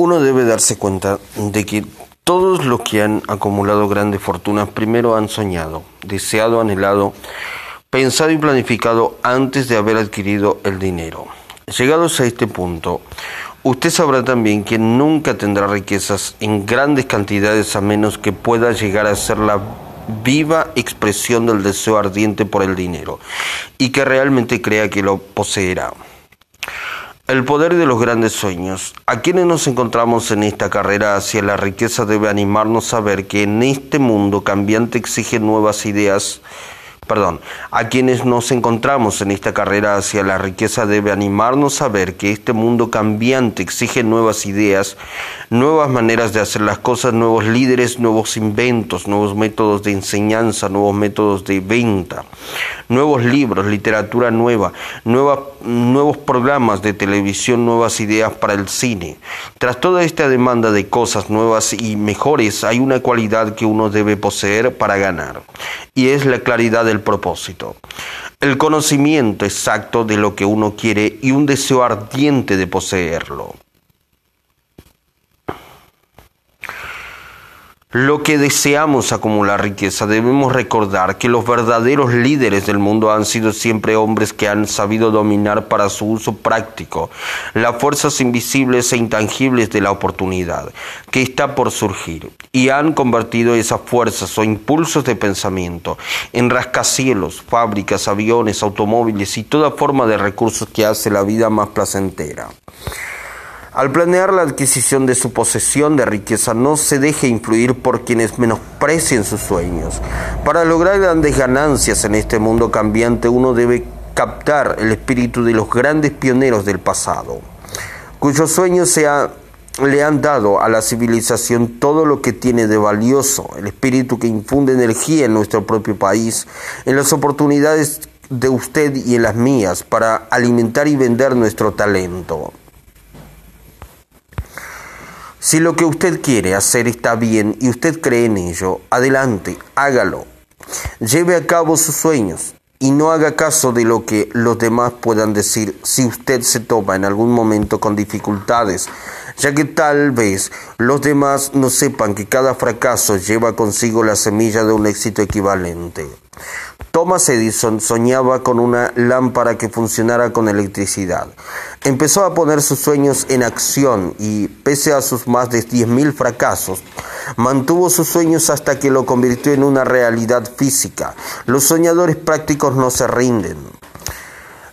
Uno debe darse cuenta de que todos los que han acumulado grandes fortunas primero han soñado, deseado, anhelado, pensado y planificado antes de haber adquirido el dinero. Llegados a este punto, usted sabrá también que nunca tendrá riquezas en grandes cantidades a menos que pueda llegar a ser la viva expresión del deseo ardiente por el dinero y que realmente crea que lo poseerá. El poder de los grandes sueños. A quienes nos encontramos en esta carrera hacia la riqueza debe animarnos a ver que en este mundo cambiante exige nuevas ideas perdón, a quienes nos encontramos en esta carrera hacia la riqueza debe animarnos a ver que este mundo cambiante exige nuevas ideas, nuevas maneras de hacer las cosas, nuevos líderes, nuevos inventos, nuevos métodos de enseñanza, nuevos métodos de venta, nuevos libros, literatura nueva, nuevos programas de televisión, nuevas ideas para el cine. Tras toda esta demanda de cosas nuevas y mejores, hay una cualidad que uno debe poseer para ganar, y es la claridad del propósito. El conocimiento exacto de lo que uno quiere y un deseo ardiente de poseerlo. Lo que deseamos acumular riqueza, debemos recordar que los verdaderos líderes del mundo han sido siempre hombres que han sabido dominar para su uso práctico las fuerzas invisibles e intangibles de la oportunidad que está por surgir y han convertido esas fuerzas o impulsos de pensamiento en rascacielos, fábricas, aviones, automóviles y toda forma de recursos que hace la vida más placentera. Al planear la adquisición de su posesión de riqueza, no se deje influir por quienes menosprecien sus sueños. Para lograr grandes ganancias en este mundo cambiante, uno debe captar el espíritu de los grandes pioneros del pasado, cuyos sueños le han dado a la civilización todo lo que tiene de valioso, el espíritu que infunde energía en nuestro propio país, en las oportunidades de usted y en las mías para alimentar y vender nuestro talento. Si lo que usted quiere hacer está bien y usted cree en ello, adelante, hágalo. Lleve a cabo sus sueños y no haga caso de lo que los demás puedan decir si usted se topa en algún momento con dificultades, ya que tal vez los demás no sepan que cada fracaso lleva consigo la semilla de un éxito equivalente. Thomas Edison soñaba con una lámpara que funcionara con electricidad. Empezó a poner sus sueños en acción y, pese a sus más de 10.000 fracasos, mantuvo sus sueños hasta que lo convirtió en una realidad física. Los soñadores prácticos no se rinden.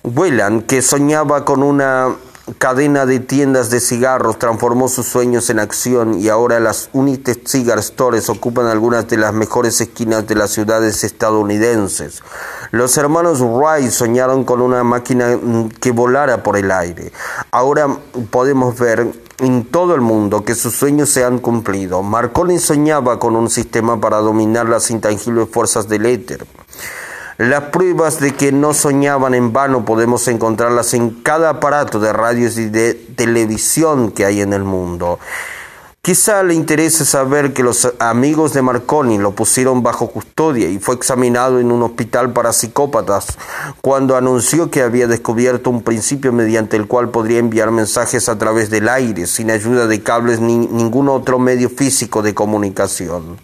Whelan, que soñaba con una cadena de tiendas de cigarros transformó sus sueños en acción y ahora las United Cigar Stores ocupan algunas de las mejores esquinas de las ciudades estadounidenses. Los hermanos Wright soñaron con una máquina que volara por el aire. Ahora podemos ver en todo el mundo que sus sueños se han cumplido. Marconi soñaba con un sistema para dominar las intangibles fuerzas del éter. Las pruebas de que no soñaban en vano podemos encontrarlas en cada aparato de radios y de televisión que hay en el mundo. Quizá le interese saber que los amigos de Marconi lo pusieron bajo custodia y fue examinado en un hospital para psicópatas cuando anunció que había descubierto un principio mediante el cual podría enviar mensajes a través del aire sin ayuda de cables ni ningún otro medio físico de comunicación.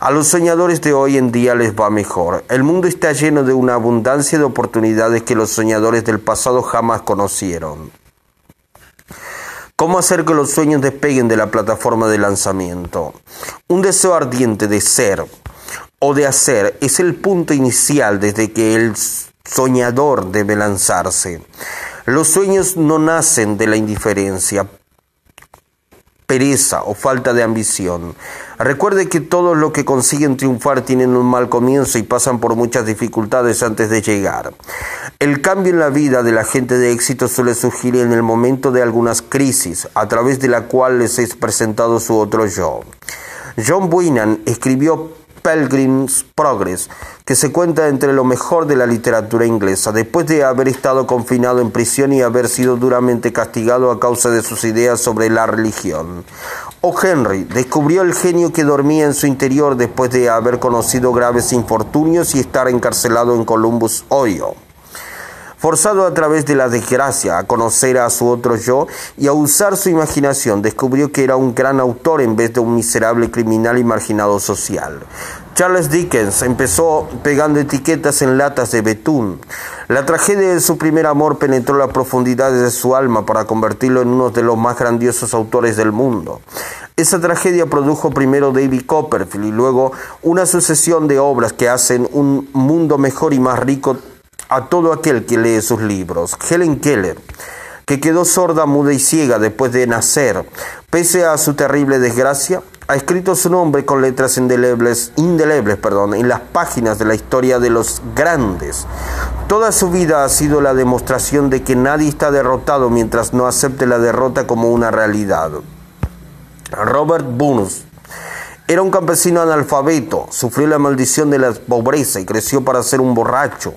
A los soñadores de hoy en día les va mejor. El mundo está lleno de una abundancia de oportunidades que los soñadores del pasado jamás conocieron. ¿Cómo hacer que los sueños despeguen de la plataforma de lanzamiento? Un deseo ardiente de ser o de hacer es el punto inicial desde que el soñador debe lanzarse. Los sueños no nacen de la indiferencia, pereza o falta de ambición. Recuerde que todos los que consiguen triunfar tienen un mal comienzo y pasan por muchas dificultades antes de llegar. El cambio en la vida de la gente de éxito suele surgir en el momento de algunas crisis, a través de la cual les es presentado su otro yo. John Buenan escribió Pilgrim's Progress, que se cuenta entre lo mejor de la literatura inglesa, después de haber estado confinado en prisión y haber sido duramente castigado a causa de sus ideas sobre la religión. O. Henry descubrió el genio que dormía en su interior después de haber conocido graves infortunios y estar encarcelado en Columbus, Ohio. Forzado a través de la desgracia a conocer a su otro yo y a usar su imaginación, descubrió que era un gran autor en vez de un miserable criminal y marginado social. Charles Dickens empezó pegando etiquetas en latas de betún. La tragedia de su primer amor penetró las profundidades de su alma para convertirlo en uno de los más grandiosos autores del mundo. Esa tragedia produjo primero David Copperfield y luego una sucesión de obras que hacen un mundo mejor y más rico a todo aquel que lee sus libros. Helen Keller, que quedó sorda, muda y ciega después de nacer, pese a su terrible desgracia, ha escrito su nombre con letras indelebles, perdón, en las páginas de la historia de los grandes. Toda su vida ha sido la demostración de que nadie está derrotado mientras no acepte la derrota como una realidad. Robert Burns era un campesino analfabeto, sufrió la maldición de la pobreza y creció para ser un borracho.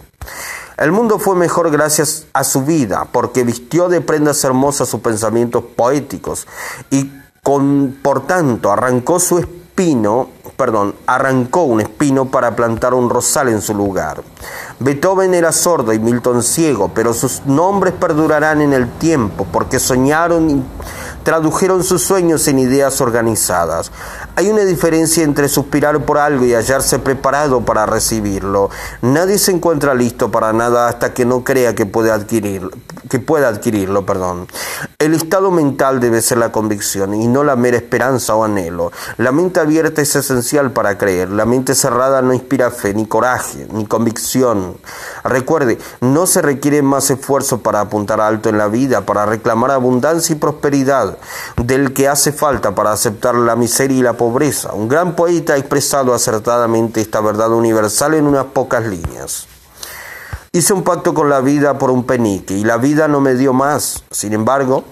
El mundo fue mejor gracias a su vida, porque vistió de prendas hermosas sus pensamientos poéticos y con, por tanto, arrancó su espino, perdón, arrancó un espino para plantar un rosal en su lugar. Beethoven era sordo y Milton ciego, pero sus nombres perdurarán en el tiempo, porque soñaron y tradujeron sus sueños en ideas organizadas. Hay una diferencia entre suspirar por algo y hallarse preparado para recibirlo. Nadie se encuentra listo para nada hasta que no crea que puede adquirirlo, que pueda adquirirlo, perdón. El estado mental debe ser la convicción y no la mera esperanza o anhelo. La mente abierta es esencial para creer. La mente cerrada no inspira fe, ni coraje, ni convicción. Recuerde, no se requiere más esfuerzo para apuntar alto en la vida, para reclamar abundancia y prosperidad del que hace falta para aceptar la miseria y la pobreza. Un gran poeta ha expresado acertadamente esta verdad universal en unas pocas líneas. Hice un pacto con la vida por un penique y la vida no me dio más. Sin embargo,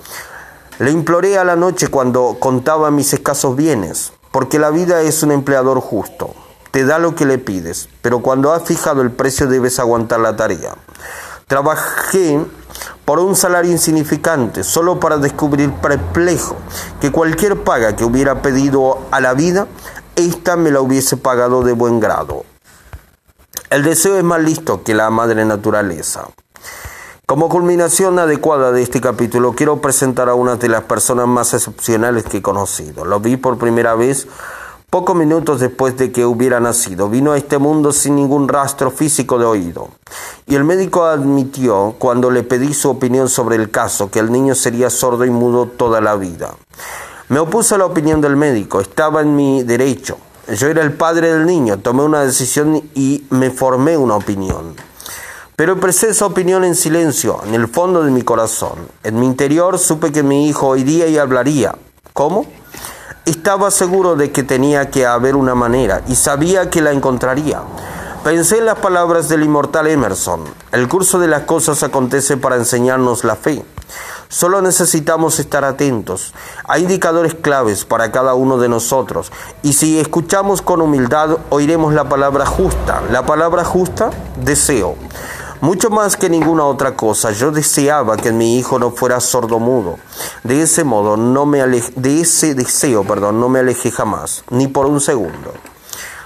le imploré a la noche cuando contaba mis escasos bienes, porque la vida es un empleador justo. Te da lo que le pides, pero cuando has fijado el precio debes aguantar la tarea. Trabajé por un salario insignificante, solo para descubrir perplejo que cualquier paga que hubiera pedido a la vida, ésta me la hubiese pagado de buen grado. El deseo es más listo que la madre naturaleza. Como culminación adecuada de este capítulo, quiero presentar a una de las personas más excepcionales que he conocido. Lo vi por primera vez Pocos minutos después de que hubiera nacido, vino a este mundo sin ningún rastro físico de oído. Y el médico admitió, cuando le pedí su opinión sobre el caso, que el niño sería sordo y mudo toda la vida. Me opuse a la opinión del médico, estaba en mi derecho. Yo era el padre del niño, tomé una decisión y me formé una opinión. Pero expresé esa opinión en silencio, en el fondo de mi corazón. En mi interior supe que mi hijo oiría y hablaría. ¿Cómo? Estaba seguro de que tenía que haber una manera y sabía que la encontraría. Pensé en las palabras del inmortal Emerson. El curso de las cosas acontece para enseñarnos la fe. Solo necesitamos estar atentos. Hay indicadores claves para cada uno de nosotros. Y si escuchamos con humildad, oiremos la palabra justa. La palabra justa, deseo. Mucho más que ninguna otra cosa, yo deseaba que mi hijo no fuera sordomudo. De ese modo, no me de ese deseo, perdón, no me alejé jamás, ni por un segundo.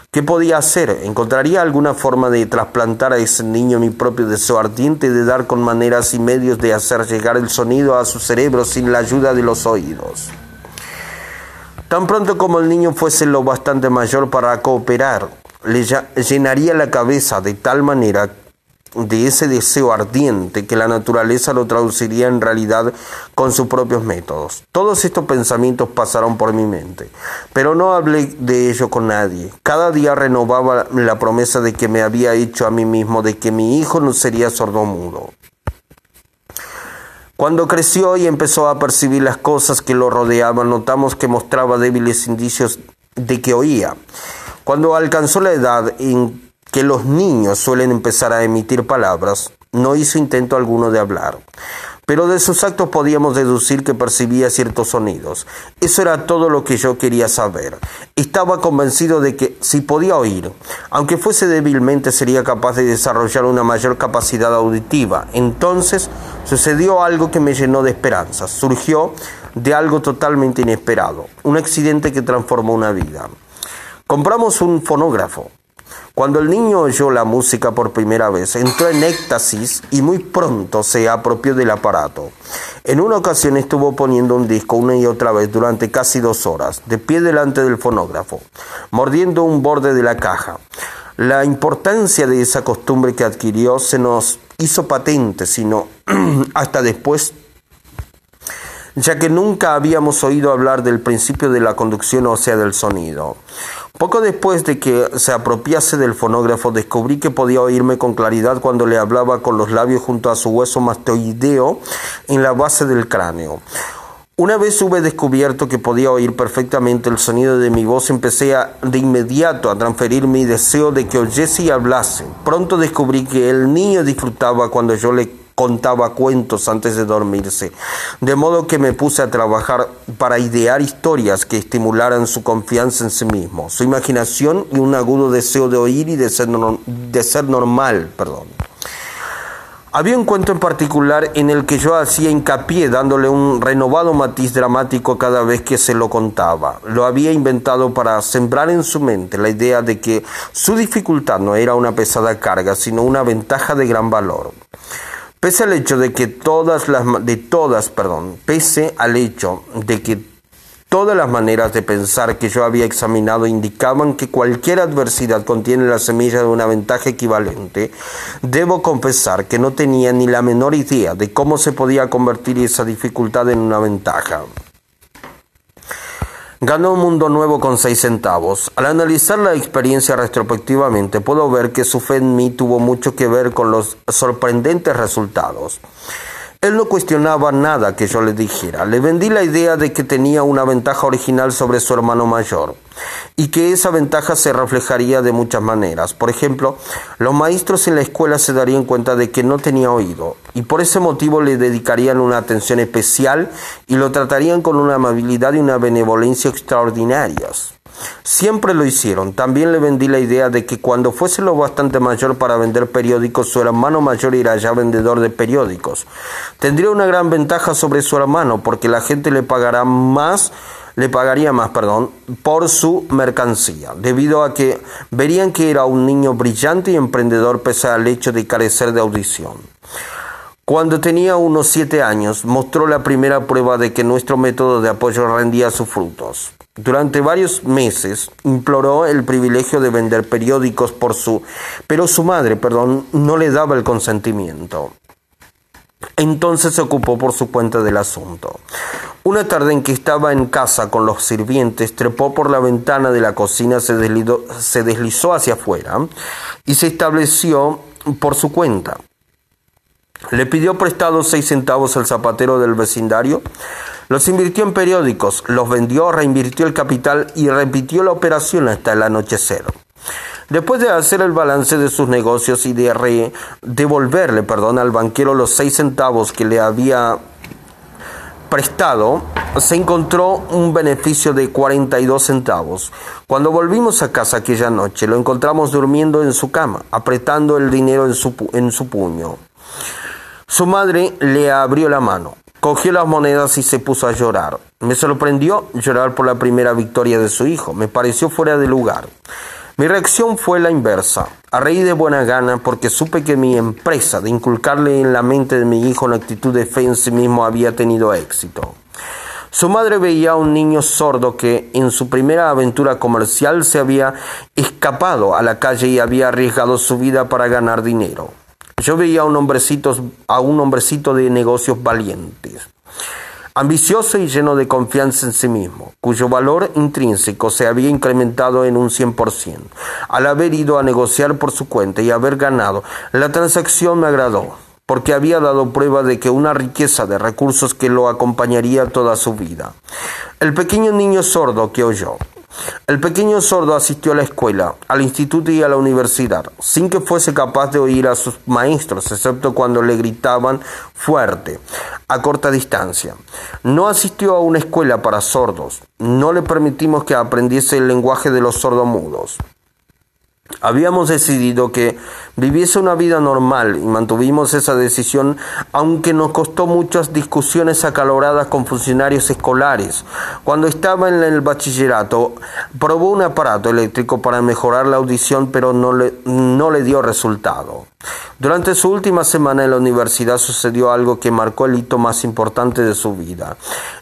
¿Qué podía hacer? ¿Encontraría alguna forma de trasplantar a ese niño mi propio deseo ardiente de dar con maneras y medios de hacer llegar el sonido a su cerebro sin la ayuda de los oídos? Tan pronto como el niño fuese lo bastante mayor para cooperar, le llenaría la cabeza de tal manera de ese deseo ardiente que la naturaleza lo traduciría en realidad con sus propios métodos. Todos estos pensamientos pasaron por mi mente, pero no hablé de ello con nadie. Cada día renovaba la promesa de que me había hecho a mí mismo de que mi hijo no sería sordomudo. Cuando creció y empezó a percibir las cosas que lo rodeaban, notamos que mostraba débiles indicios de que oía. Cuando alcanzó la edad en que los niños suelen empezar a emitir palabras, no hizo intento alguno de hablar. Pero de sus actos podíamos deducir que percibía ciertos sonidos. Eso era todo lo que yo quería saber. Estaba convencido de que si podía oír, aunque fuese débilmente, sería capaz de desarrollar una mayor capacidad auditiva. Entonces sucedió algo que me llenó de esperanzas. Surgió de algo totalmente inesperado, un accidente que transformó una vida. Compramos un fonógrafo. Cuando el niño oyó la música por primera vez, entró en éxtasis y muy pronto se apropió del aparato. En una ocasión estuvo poniendo un disco una y otra vez durante casi dos horas, de pie delante del fonógrafo, mordiendo un borde de la caja. La importancia de esa costumbre que adquirió se nos hizo patente, sino hasta después ya que nunca habíamos oído hablar del principio de la conducción ósea del sonido. Poco después de que se apropiase del fonógrafo, descubrí que podía oírme con claridad cuando le hablaba con los labios junto a su hueso mastoideo en la base del cráneo. Una vez hube descubierto que podía oír perfectamente el sonido de mi voz, empecé de inmediato a transferir mi deseo de que oyese y hablase. Pronto descubrí que el niño disfrutaba cuando yo le contaba cuentos antes de dormirse, de modo que me puse a trabajar para idear historias que estimularan su confianza en sí mismo, su imaginación y un agudo deseo de oír y de ser, normal. Perdón. Había un cuento en particular en el que yo hacía hincapié dándole un renovado matiz dramático cada vez que se lo contaba. Lo había inventado para sembrar en su mente la idea de que su dificultad no era una pesada carga, sino una ventaja de gran valor. Pese al hecho de que todas las de todas, perdón, pese al hecho de que todas las maneras de pensar que yo había examinado indicaban que cualquier adversidad contiene la semilla de una ventaja equivalente, debo confesar que no tenía ni la menor idea de cómo se podía convertir esa dificultad en una ventaja. Ganó un mundo nuevo con seis centavos. Al analizar la experiencia retrospectivamente, puedo ver que su fe en mí tuvo mucho que ver con los sorprendentes resultados. Él no cuestionaba nada que yo le dijera. Le vendí la idea de que tenía una ventaja original sobre su hermano mayor y que esa ventaja se reflejaría de muchas maneras. Por ejemplo, los maestros en la escuela se darían cuenta de que no tenía oído y por ese motivo le dedicarían una atención especial y lo tratarían con una amabilidad y una benevolencia extraordinarias. Siempre lo hicieron. También le vendí la idea de que cuando fuese lo bastante mayor para vender periódicos, su hermano mayor irá ya vendedor de periódicos. Tendría una gran ventaja sobre su hermano porque la gente le pagará más le pagaría más, perdón, por su mercancía, debido a que verían que era un niño brillante y emprendedor pese al hecho de carecer de audición. Cuando tenía unos siete años, mostró la primera prueba de que nuestro método de apoyo rendía sus frutos. Durante varios meses imploró el privilegio de vender periódicos por su, pero su madre, perdón, no le daba el consentimiento. Entonces se ocupó por su cuenta del asunto. Una tarde en que estaba en casa con los sirvientes, trepó por la ventana de la cocina, se deslizó, se deslizó hacia afuera y se estableció por su cuenta. Le pidió prestado seis centavos al zapatero del vecindario, los invirtió en periódicos, los vendió, reinvirtió el capital y repitió la operación hasta el anochecer. Después de hacer el balance de sus negocios y de devolverle perdón, al banquero los seis centavos que le había prestado, se encontró un beneficio de 42 centavos. Cuando volvimos a casa aquella noche, lo encontramos durmiendo en su cama, apretando el dinero en su, en su puño. Su madre le abrió la mano, cogió las monedas y se puso a llorar. Me sorprendió llorar por la primera victoria de su hijo. Me pareció fuera de lugar. Mi reacción fue la inversa. A reír de buena gana porque supe que mi empresa de inculcarle en la mente de mi hijo una actitud de fe en sí mismo había tenido éxito. Su madre veía a un niño sordo que en su primera aventura comercial se había escapado a la calle y había arriesgado su vida para ganar dinero. Yo veía a un hombrecito, a un hombrecito de negocios valientes, ambicioso y lleno de confianza en sí mismo, cuyo valor intrínseco se había incrementado en un 100%. Al haber ido a negociar por su cuenta y haber ganado, la transacción me agradó, porque había dado prueba de que una riqueza de recursos que lo acompañaría toda su vida. El pequeño niño sordo que oyó, el pequeño sordo asistió a la escuela, al instituto y a la universidad, sin que fuese capaz de oír a sus maestros, excepto cuando le gritaban fuerte, a corta distancia. No asistió a una escuela para sordos, no le permitimos que aprendiese el lenguaje de los sordomudos. Habíamos decidido que viviese una vida normal y mantuvimos esa decisión aunque nos costó muchas discusiones acaloradas con funcionarios escolares. Cuando estaba en el bachillerato, probó un aparato eléctrico para mejorar la audición pero no le, no le dio resultado. Durante su última semana en la universidad sucedió algo que marcó el hito más importante de su vida.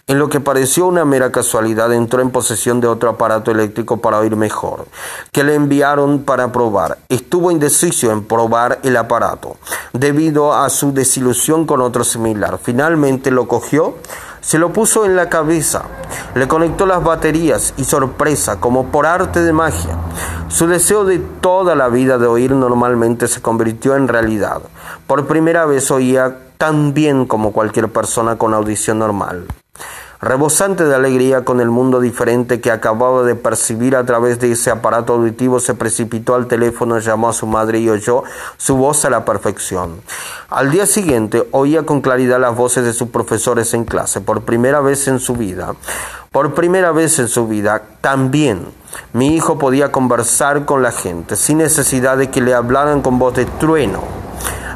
En lo que pareció una mera casualidad entró en posesión de otro aparato eléctrico para oír mejor, que le enviaron para probar. Estuvo indeciso en probar el aparato, debido a su desilusión con otro similar. Finalmente lo cogió, se lo puso en la cabeza, le conectó las baterías y sorpresa, como por arte de magia, su deseo de toda la vida de oír normalmente se convirtió en realidad. Por primera vez oía tan bien como cualquier persona con audición normal. Rebosante de alegría con el mundo diferente que acababa de percibir a través de ese aparato auditivo, se precipitó al teléfono, llamó a su madre y oyó su voz a la perfección. Al día siguiente oía con claridad las voces de sus profesores en clase, por primera vez en su vida. Por primera vez en su vida, también mi hijo podía conversar con la gente sin necesidad de que le hablaran con voz de trueno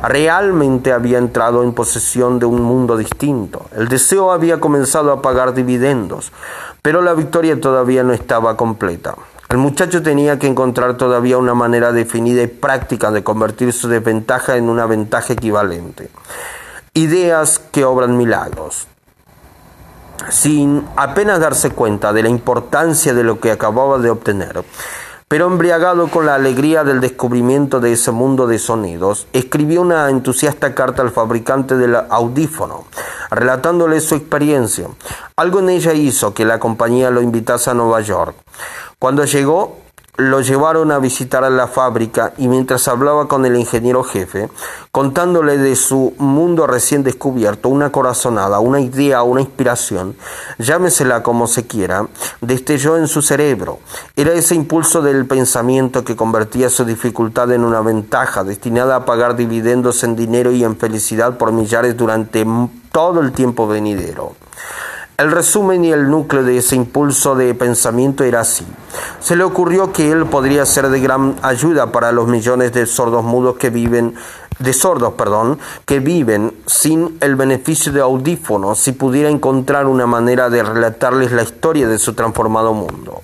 realmente había entrado en posesión de un mundo distinto. El deseo había comenzado a pagar dividendos, pero la victoria todavía no estaba completa. El muchacho tenía que encontrar todavía una manera definida y práctica de convertir su desventaja en una ventaja equivalente. Ideas que obran milagros. Sin apenas darse cuenta de la importancia de lo que acababa de obtener, pero embriagado con la alegría del descubrimiento de ese mundo de sonidos, escribió una entusiasta carta al fabricante del audífono, relatándole su experiencia. Algo en ella hizo que la compañía lo invitase a Nueva York. Cuando llegó, lo llevaron a visitar a la fábrica y mientras hablaba con el ingeniero jefe, contándole de su mundo recién descubierto, una corazonada, una idea, una inspiración, llámesela como se quiera, destelló en su cerebro. Era ese impulso del pensamiento que convertía su dificultad en una ventaja, destinada a pagar dividendos en dinero y en felicidad por millares durante todo el tiempo venidero. El resumen y el núcleo de ese impulso de pensamiento era así. Se le ocurrió que él podría ser de gran ayuda para los millones de sordos mudos que viven de sordos, perdón, que viven sin el beneficio de audífonos si pudiera encontrar una manera de relatarles la historia de su transformado mundo.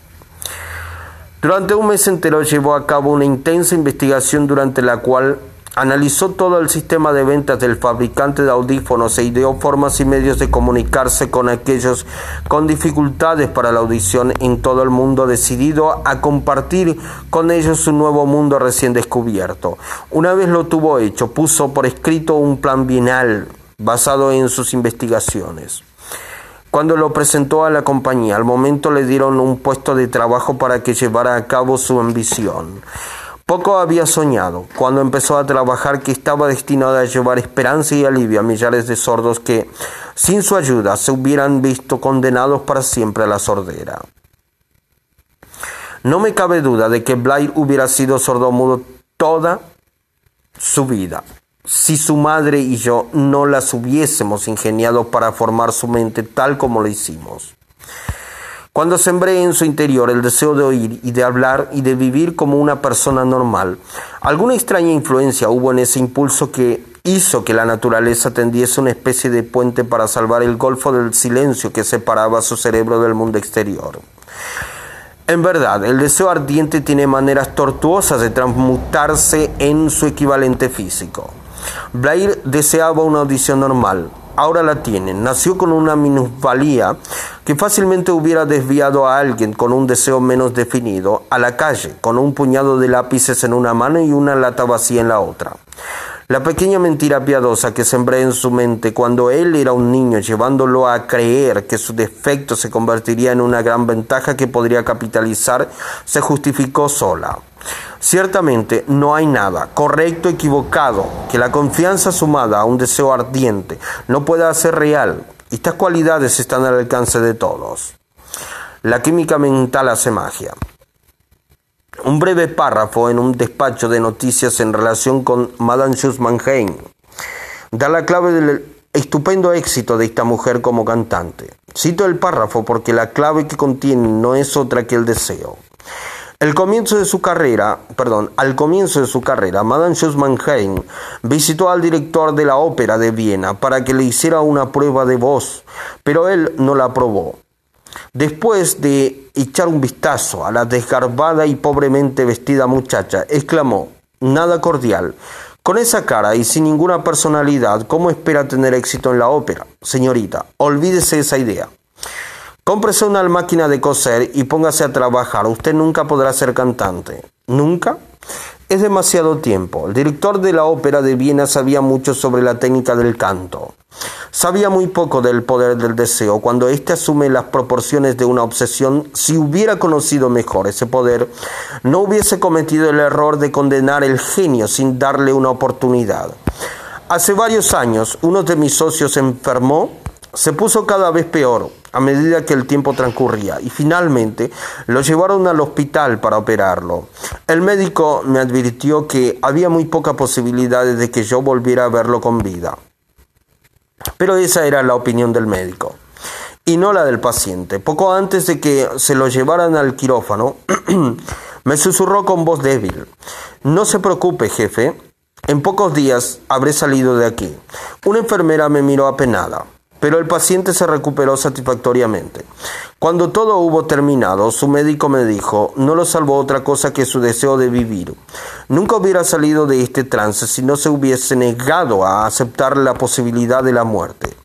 Durante un mes entero llevó a cabo una intensa investigación durante la cual Analizó todo el sistema de ventas del fabricante de audífonos e ideó formas y medios de comunicarse con aquellos con dificultades para la audición en todo el mundo, decidido a compartir con ellos su nuevo mundo recién descubierto. Una vez lo tuvo hecho, puso por escrito un plan bienal basado en sus investigaciones. Cuando lo presentó a la compañía, al momento le dieron un puesto de trabajo para que llevara a cabo su ambición. Poco había soñado cuando empezó a trabajar que estaba destinado a llevar esperanza y alivio a millares de sordos que, sin su ayuda, se hubieran visto condenados para siempre a la sordera. No me cabe duda de que Blair hubiera sido sordomudo toda su vida, si su madre y yo no las hubiésemos ingeniado para formar su mente tal como lo hicimos. Cuando sembré en su interior el deseo de oír y de hablar y de vivir como una persona normal, alguna extraña influencia hubo en ese impulso que hizo que la naturaleza tendiese una especie de puente para salvar el golfo del silencio que separaba su cerebro del mundo exterior. En verdad, el deseo ardiente tiene maneras tortuosas de transmutarse en su equivalente físico. Blair deseaba una audición normal, ahora la tiene. Nació con una minusvalía que fácilmente hubiera desviado a alguien con un deseo menos definido a la calle, con un puñado de lápices en una mano y una lata vacía en la otra. La pequeña mentira piadosa que sembré en su mente cuando él era un niño, llevándolo a creer que su defecto se convertiría en una gran ventaja que podría capitalizar, se justificó sola. Ciertamente no hay nada correcto o equivocado que la confianza sumada a un deseo ardiente no pueda hacer real. Estas cualidades están al alcance de todos. La química mental hace magia. Un breve párrafo en un despacho de noticias en relación con Madame Schussmann-Hein da la clave del estupendo éxito de esta mujer como cantante. Cito el párrafo porque la clave que contiene no es otra que el deseo. El comienzo de su carrera, perdón, al comienzo de su carrera, Madame Schuss-Mannheim visitó al director de la ópera de Viena para que le hiciera una prueba de voz, pero él no la aprobó. Después de echar un vistazo a la desgarbada y pobremente vestida muchacha, exclamó, nada cordial, con esa cara y sin ninguna personalidad, ¿cómo espera tener éxito en la ópera? Señorita, olvídese esa idea. Cómprese una máquina de coser y póngase a trabajar. Usted nunca podrá ser cantante. ¿Nunca? Es demasiado tiempo. El director de la ópera de Viena sabía mucho sobre la técnica del canto. Sabía muy poco del poder del deseo. Cuando éste asume las proporciones de una obsesión, si hubiera conocido mejor ese poder, no hubiese cometido el error de condenar el genio sin darle una oportunidad. Hace varios años, uno de mis socios enfermó, se puso cada vez peor a medida que el tiempo transcurría y finalmente lo llevaron al hospital para operarlo. El médico me advirtió que había muy pocas posibilidades de que yo volviera a verlo con vida. Pero esa era la opinión del médico y no la del paciente. Poco antes de que se lo llevaran al quirófano, me susurró con voz débil, no se preocupe, jefe, en pocos días habré salido de aquí. Una enfermera me miró apenada pero el paciente se recuperó satisfactoriamente. Cuando todo hubo terminado, su médico me dijo, no lo salvó otra cosa que su deseo de vivir. Nunca hubiera salido de este trance si no se hubiese negado a aceptar la posibilidad de la muerte.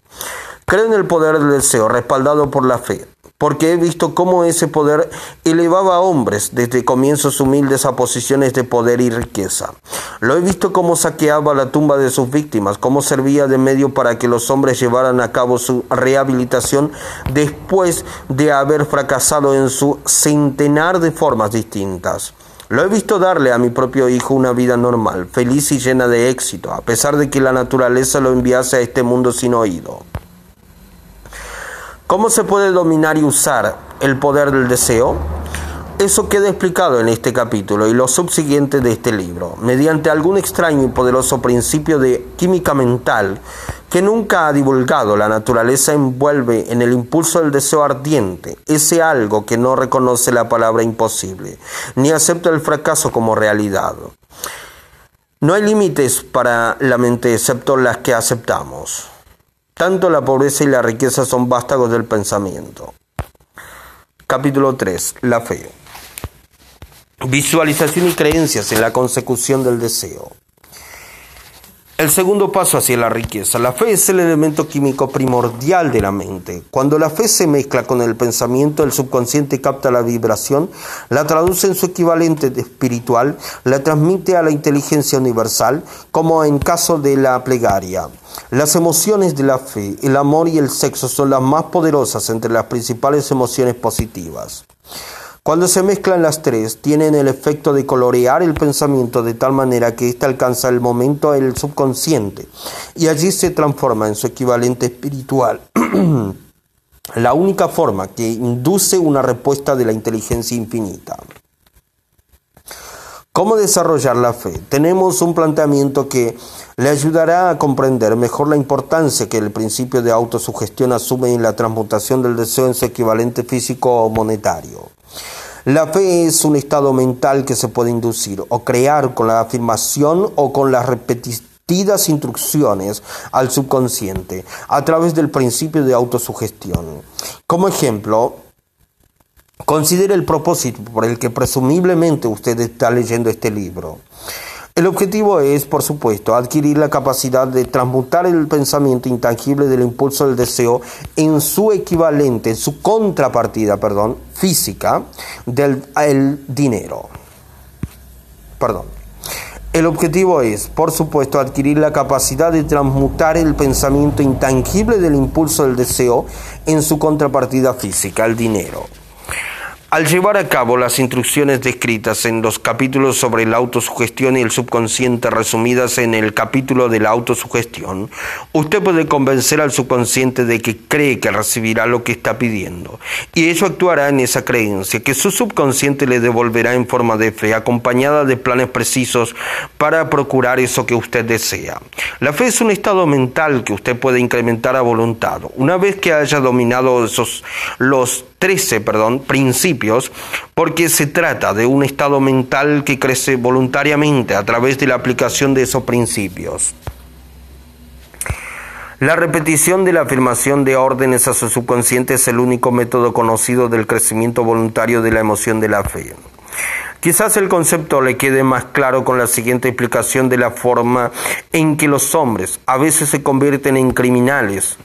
Creo en el poder del deseo, respaldado por la fe porque he visto cómo ese poder elevaba a hombres desde comienzos humildes a posiciones de poder y riqueza. Lo he visto cómo saqueaba la tumba de sus víctimas, cómo servía de medio para que los hombres llevaran a cabo su rehabilitación después de haber fracasado en su centenar de formas distintas. Lo he visto darle a mi propio hijo una vida normal, feliz y llena de éxito, a pesar de que la naturaleza lo enviase a este mundo sin oído. ¿Cómo se puede dominar y usar el poder del deseo? Eso queda explicado en este capítulo y los subsiguientes de este libro, mediante algún extraño y poderoso principio de química mental que nunca ha divulgado, la naturaleza envuelve en el impulso del deseo ardiente, ese algo que no reconoce la palabra imposible, ni acepta el fracaso como realidad. No hay límites para la mente excepto las que aceptamos. Tanto la pobreza y la riqueza son vástagos del pensamiento. Capítulo 3. La fe. Visualización y creencias en la consecución del deseo. El segundo paso hacia la riqueza. La fe es el elemento químico primordial de la mente. Cuando la fe se mezcla con el pensamiento, el subconsciente capta la vibración, la traduce en su equivalente espiritual, la transmite a la inteligencia universal, como en caso de la plegaria. Las emociones de la fe, el amor y el sexo son las más poderosas entre las principales emociones positivas. Cuando se mezclan las tres, tienen el efecto de colorear el pensamiento de tal manera que éste alcanza el momento del subconsciente y allí se transforma en su equivalente espiritual. la única forma que induce una respuesta de la inteligencia infinita. ¿Cómo desarrollar la fe? Tenemos un planteamiento que le ayudará a comprender mejor la importancia que el principio de autosugestión asume en la transmutación del deseo en su equivalente físico o monetario. La fe es un estado mental que se puede inducir o crear con la afirmación o con las repetidas instrucciones al subconsciente a través del principio de autosugestión. Como ejemplo, considere el propósito por el que presumiblemente usted está leyendo este libro. El objetivo es, por supuesto, adquirir la capacidad de transmutar el pensamiento intangible del impulso del deseo en su equivalente, en su contrapartida, perdón, física del el dinero. Perdón. El objetivo es, por supuesto, adquirir la capacidad de transmutar el pensamiento intangible del impulso del deseo en su contrapartida física, el dinero. Al llevar a cabo las instrucciones descritas en los capítulos sobre la autosugestión y el subconsciente resumidas en el capítulo de la autosugestión, usted puede convencer al subconsciente de que cree que recibirá lo que está pidiendo, y ello actuará en esa creencia que su subconsciente le devolverá en forma de fe, acompañada de planes precisos para procurar eso que usted desea. La fe es un estado mental que usted puede incrementar a voluntad. Una vez que haya dominado esos los 13, perdón, principios porque se trata de un estado mental que crece voluntariamente a través de la aplicación de esos principios. La repetición de la afirmación de órdenes a su subconsciente es el único método conocido del crecimiento voluntario de la emoción de la fe. Quizás el concepto le quede más claro con la siguiente explicación de la forma en que los hombres a veces se convierten en criminales.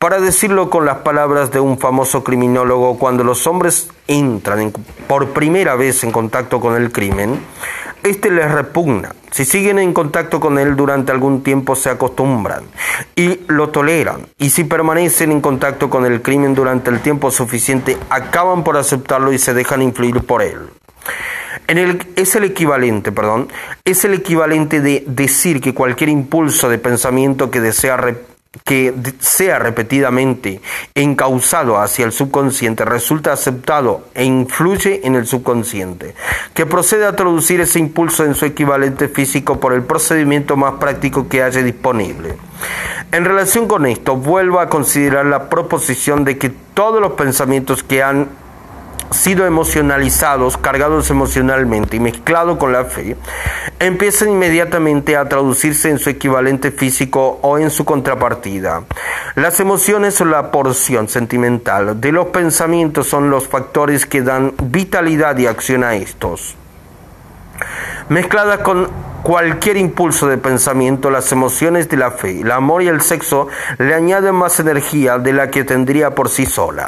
Para decirlo con las palabras de un famoso criminólogo, cuando los hombres entran por primera vez en contacto con el crimen, este les repugna. Si siguen en contacto con él durante algún tiempo se acostumbran y lo toleran. Y si permanecen en contacto con el crimen durante el tiempo suficiente, acaban por aceptarlo y se dejan influir por él es el equivalente, perdón, es el equivalente de decir que cualquier impulso de pensamiento que desea que sea repetidamente encausado hacia el subconsciente resulta aceptado e influye en el subconsciente, que procede a traducir ese impulso en su equivalente físico por el procedimiento más práctico que haya disponible. En relación con esto, vuelvo a considerar la proposición de que todos los pensamientos que han sido emocionalizados, cargados emocionalmente y mezclado con la fe, empiezan inmediatamente a traducirse en su equivalente físico o en su contrapartida. Las emociones son la porción sentimental de los pensamientos son los factores que dan vitalidad y acción a estos. Mezcladas con cualquier impulso de pensamiento, las emociones de la fe, el amor y el sexo le añaden más energía de la que tendría por sí sola.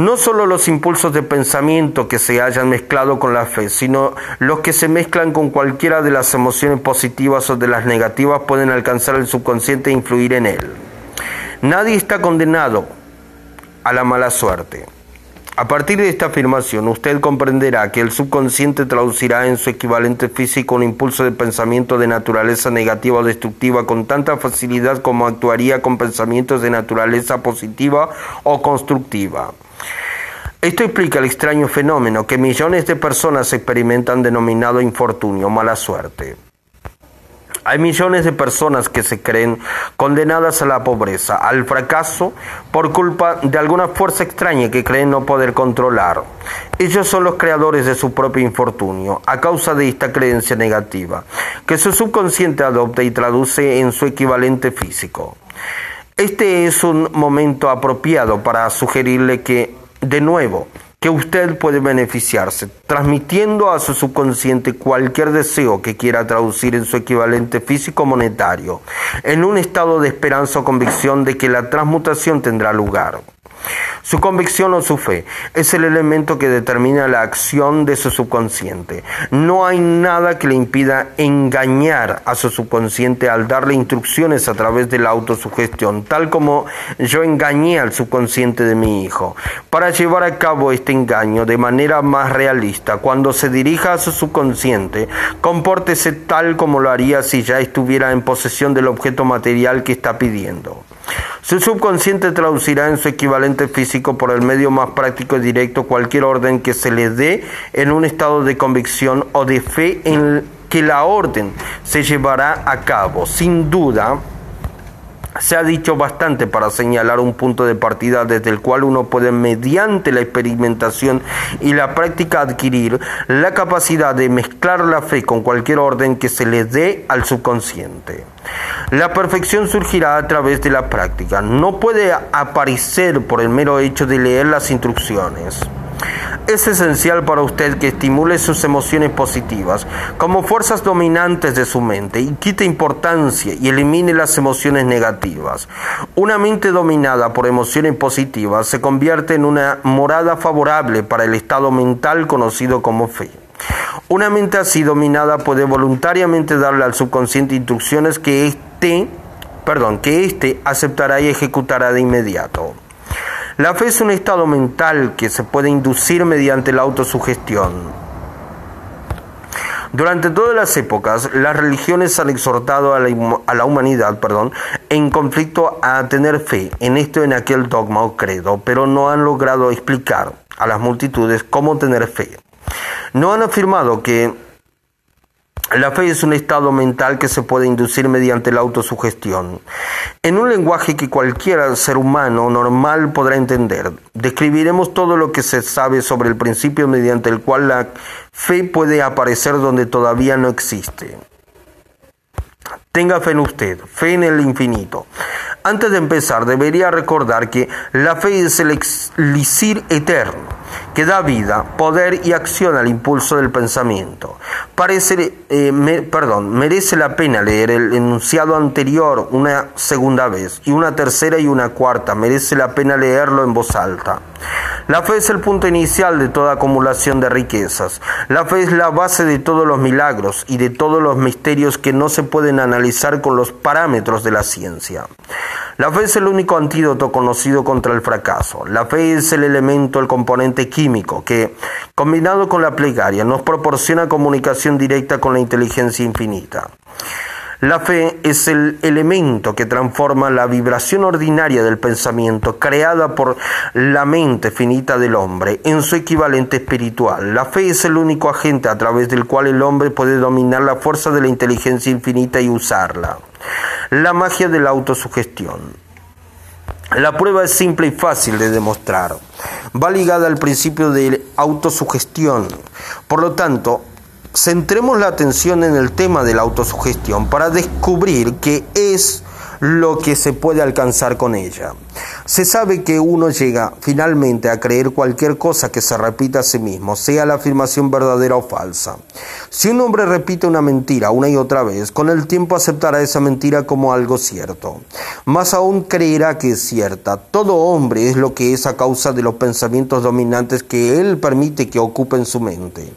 No solo los impulsos de pensamiento que se hayan mezclado con la fe, sino los que se mezclan con cualquiera de las emociones positivas o de las negativas pueden alcanzar el subconsciente e influir en él. Nadie está condenado a la mala suerte. A partir de esta afirmación, usted comprenderá que el subconsciente traducirá en su equivalente físico un impulso de pensamiento de naturaleza negativa o destructiva con tanta facilidad como actuaría con pensamientos de naturaleza positiva o constructiva. Esto explica el extraño fenómeno que millones de personas experimentan denominado infortunio, mala suerte. Hay millones de personas que se creen condenadas a la pobreza, al fracaso, por culpa de alguna fuerza extraña que creen no poder controlar. Ellos son los creadores de su propio infortunio, a causa de esta creencia negativa, que su subconsciente adopta y traduce en su equivalente físico. Este es un momento apropiado para sugerirle que, de nuevo, que usted puede beneficiarse, transmitiendo a su subconsciente cualquier deseo que quiera traducir en su equivalente físico monetario, en un estado de esperanza o convicción de que la transmutación tendrá lugar. Su convicción o su fe es el elemento que determina la acción de su subconsciente. No hay nada que le impida engañar a su subconsciente al darle instrucciones a través de la autosugestión, tal como yo engañé al subconsciente de mi hijo. Para llevar a cabo este engaño de manera más realista, cuando se dirija a su subconsciente, compórtese tal como lo haría si ya estuviera en posesión del objeto material que está pidiendo. Su subconsciente traducirá en su equivalente físico por el medio más práctico y directo cualquier orden que se le dé en un estado de convicción o de fe en que la orden se llevará a cabo. Sin duda, se ha dicho bastante para señalar un punto de partida desde el cual uno puede, mediante la experimentación y la práctica, adquirir la capacidad de mezclar la fe con cualquier orden que se le dé al subconsciente. La perfección surgirá a través de la práctica. No puede aparecer por el mero hecho de leer las instrucciones. Es esencial para usted que estimule sus emociones positivas como fuerzas dominantes de su mente y quite importancia y elimine las emociones negativas. Una mente dominada por emociones positivas se convierte en una morada favorable para el estado mental conocido como fe. Una mente así dominada puede voluntariamente darle al subconsciente instrucciones que éste, perdón, que éste aceptará y ejecutará de inmediato. La fe es un estado mental que se puede inducir mediante la autosugestión. Durante todas las épocas, las religiones han exhortado a la, humanidad perdón, en conflicto a tener fe en esto en aquel dogma o credo, pero no han logrado explicar a las multitudes cómo tener fe. No han afirmado que La fe es un estado mental que se puede inducir mediante la autosugestión. En un lenguaje que cualquier ser humano normal podrá entender, describiremos todo lo que se sabe sobre el principio mediante el cual la fe puede aparecer donde todavía no existe. Tenga fe en usted, fe en el infinito. Antes de empezar, debería recordar que la fe es el elixir eterno que da vida, poder y acción al impulso del pensamiento. Parece, eh, perdón, merece la pena leer el enunciado anterior una segunda vez y una tercera y una cuarta. Merece la pena leerlo en voz alta. La fe es el punto inicial de toda acumulación de riquezas. La fe es la base de todos los milagros y de todos los misterios que no se pueden analizar con los parámetros de la ciencia. La fe es el único antídoto conocido contra el fracaso. La fe es el elemento, el componente químico que, combinado con la plegaria, nos proporciona comunicación directa con la inteligencia infinita. La fe es el elemento que transforma la vibración ordinaria del pensamiento creada por la mente finita del hombre en su equivalente espiritual. La fe es el único agente a través del cual el hombre puede dominar la fuerza de la inteligencia infinita y usarla. La magia de la autosugestión. La prueba es simple y fácil de demostrar. Va ligada al principio de autosugestión. Por lo tanto, centremos la atención en el tema de la autosugestión para descubrir qué es lo que se puede alcanzar con ella. Se sabe que uno llega finalmente a creer cualquier cosa que se repita a sí mismo, sea la afirmación verdadera o falsa. Si un hombre repite una mentira una y otra vez, con el tiempo aceptará esa mentira como algo cierto. Más aún creerá que es cierta. Todo hombre es lo que es a causa de los pensamientos dominantes que él permite que ocupen su mente.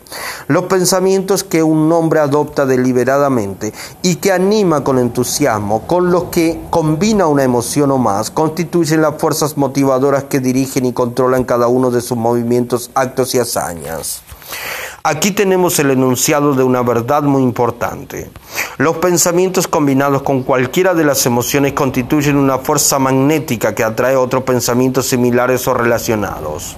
Los pensamientos que un hombre adopta deliberadamente y que anima con entusiasmo, con los que combina una emoción o más, constituyen las fuerzas motivadoras que dirigen y controlan cada uno de sus movimientos, actos y hazañas. Aquí tenemos el enunciado de una verdad muy importante. Los pensamientos combinados con cualquiera de las emociones constituyen una fuerza magnética que atrae otros pensamientos similares o relacionados.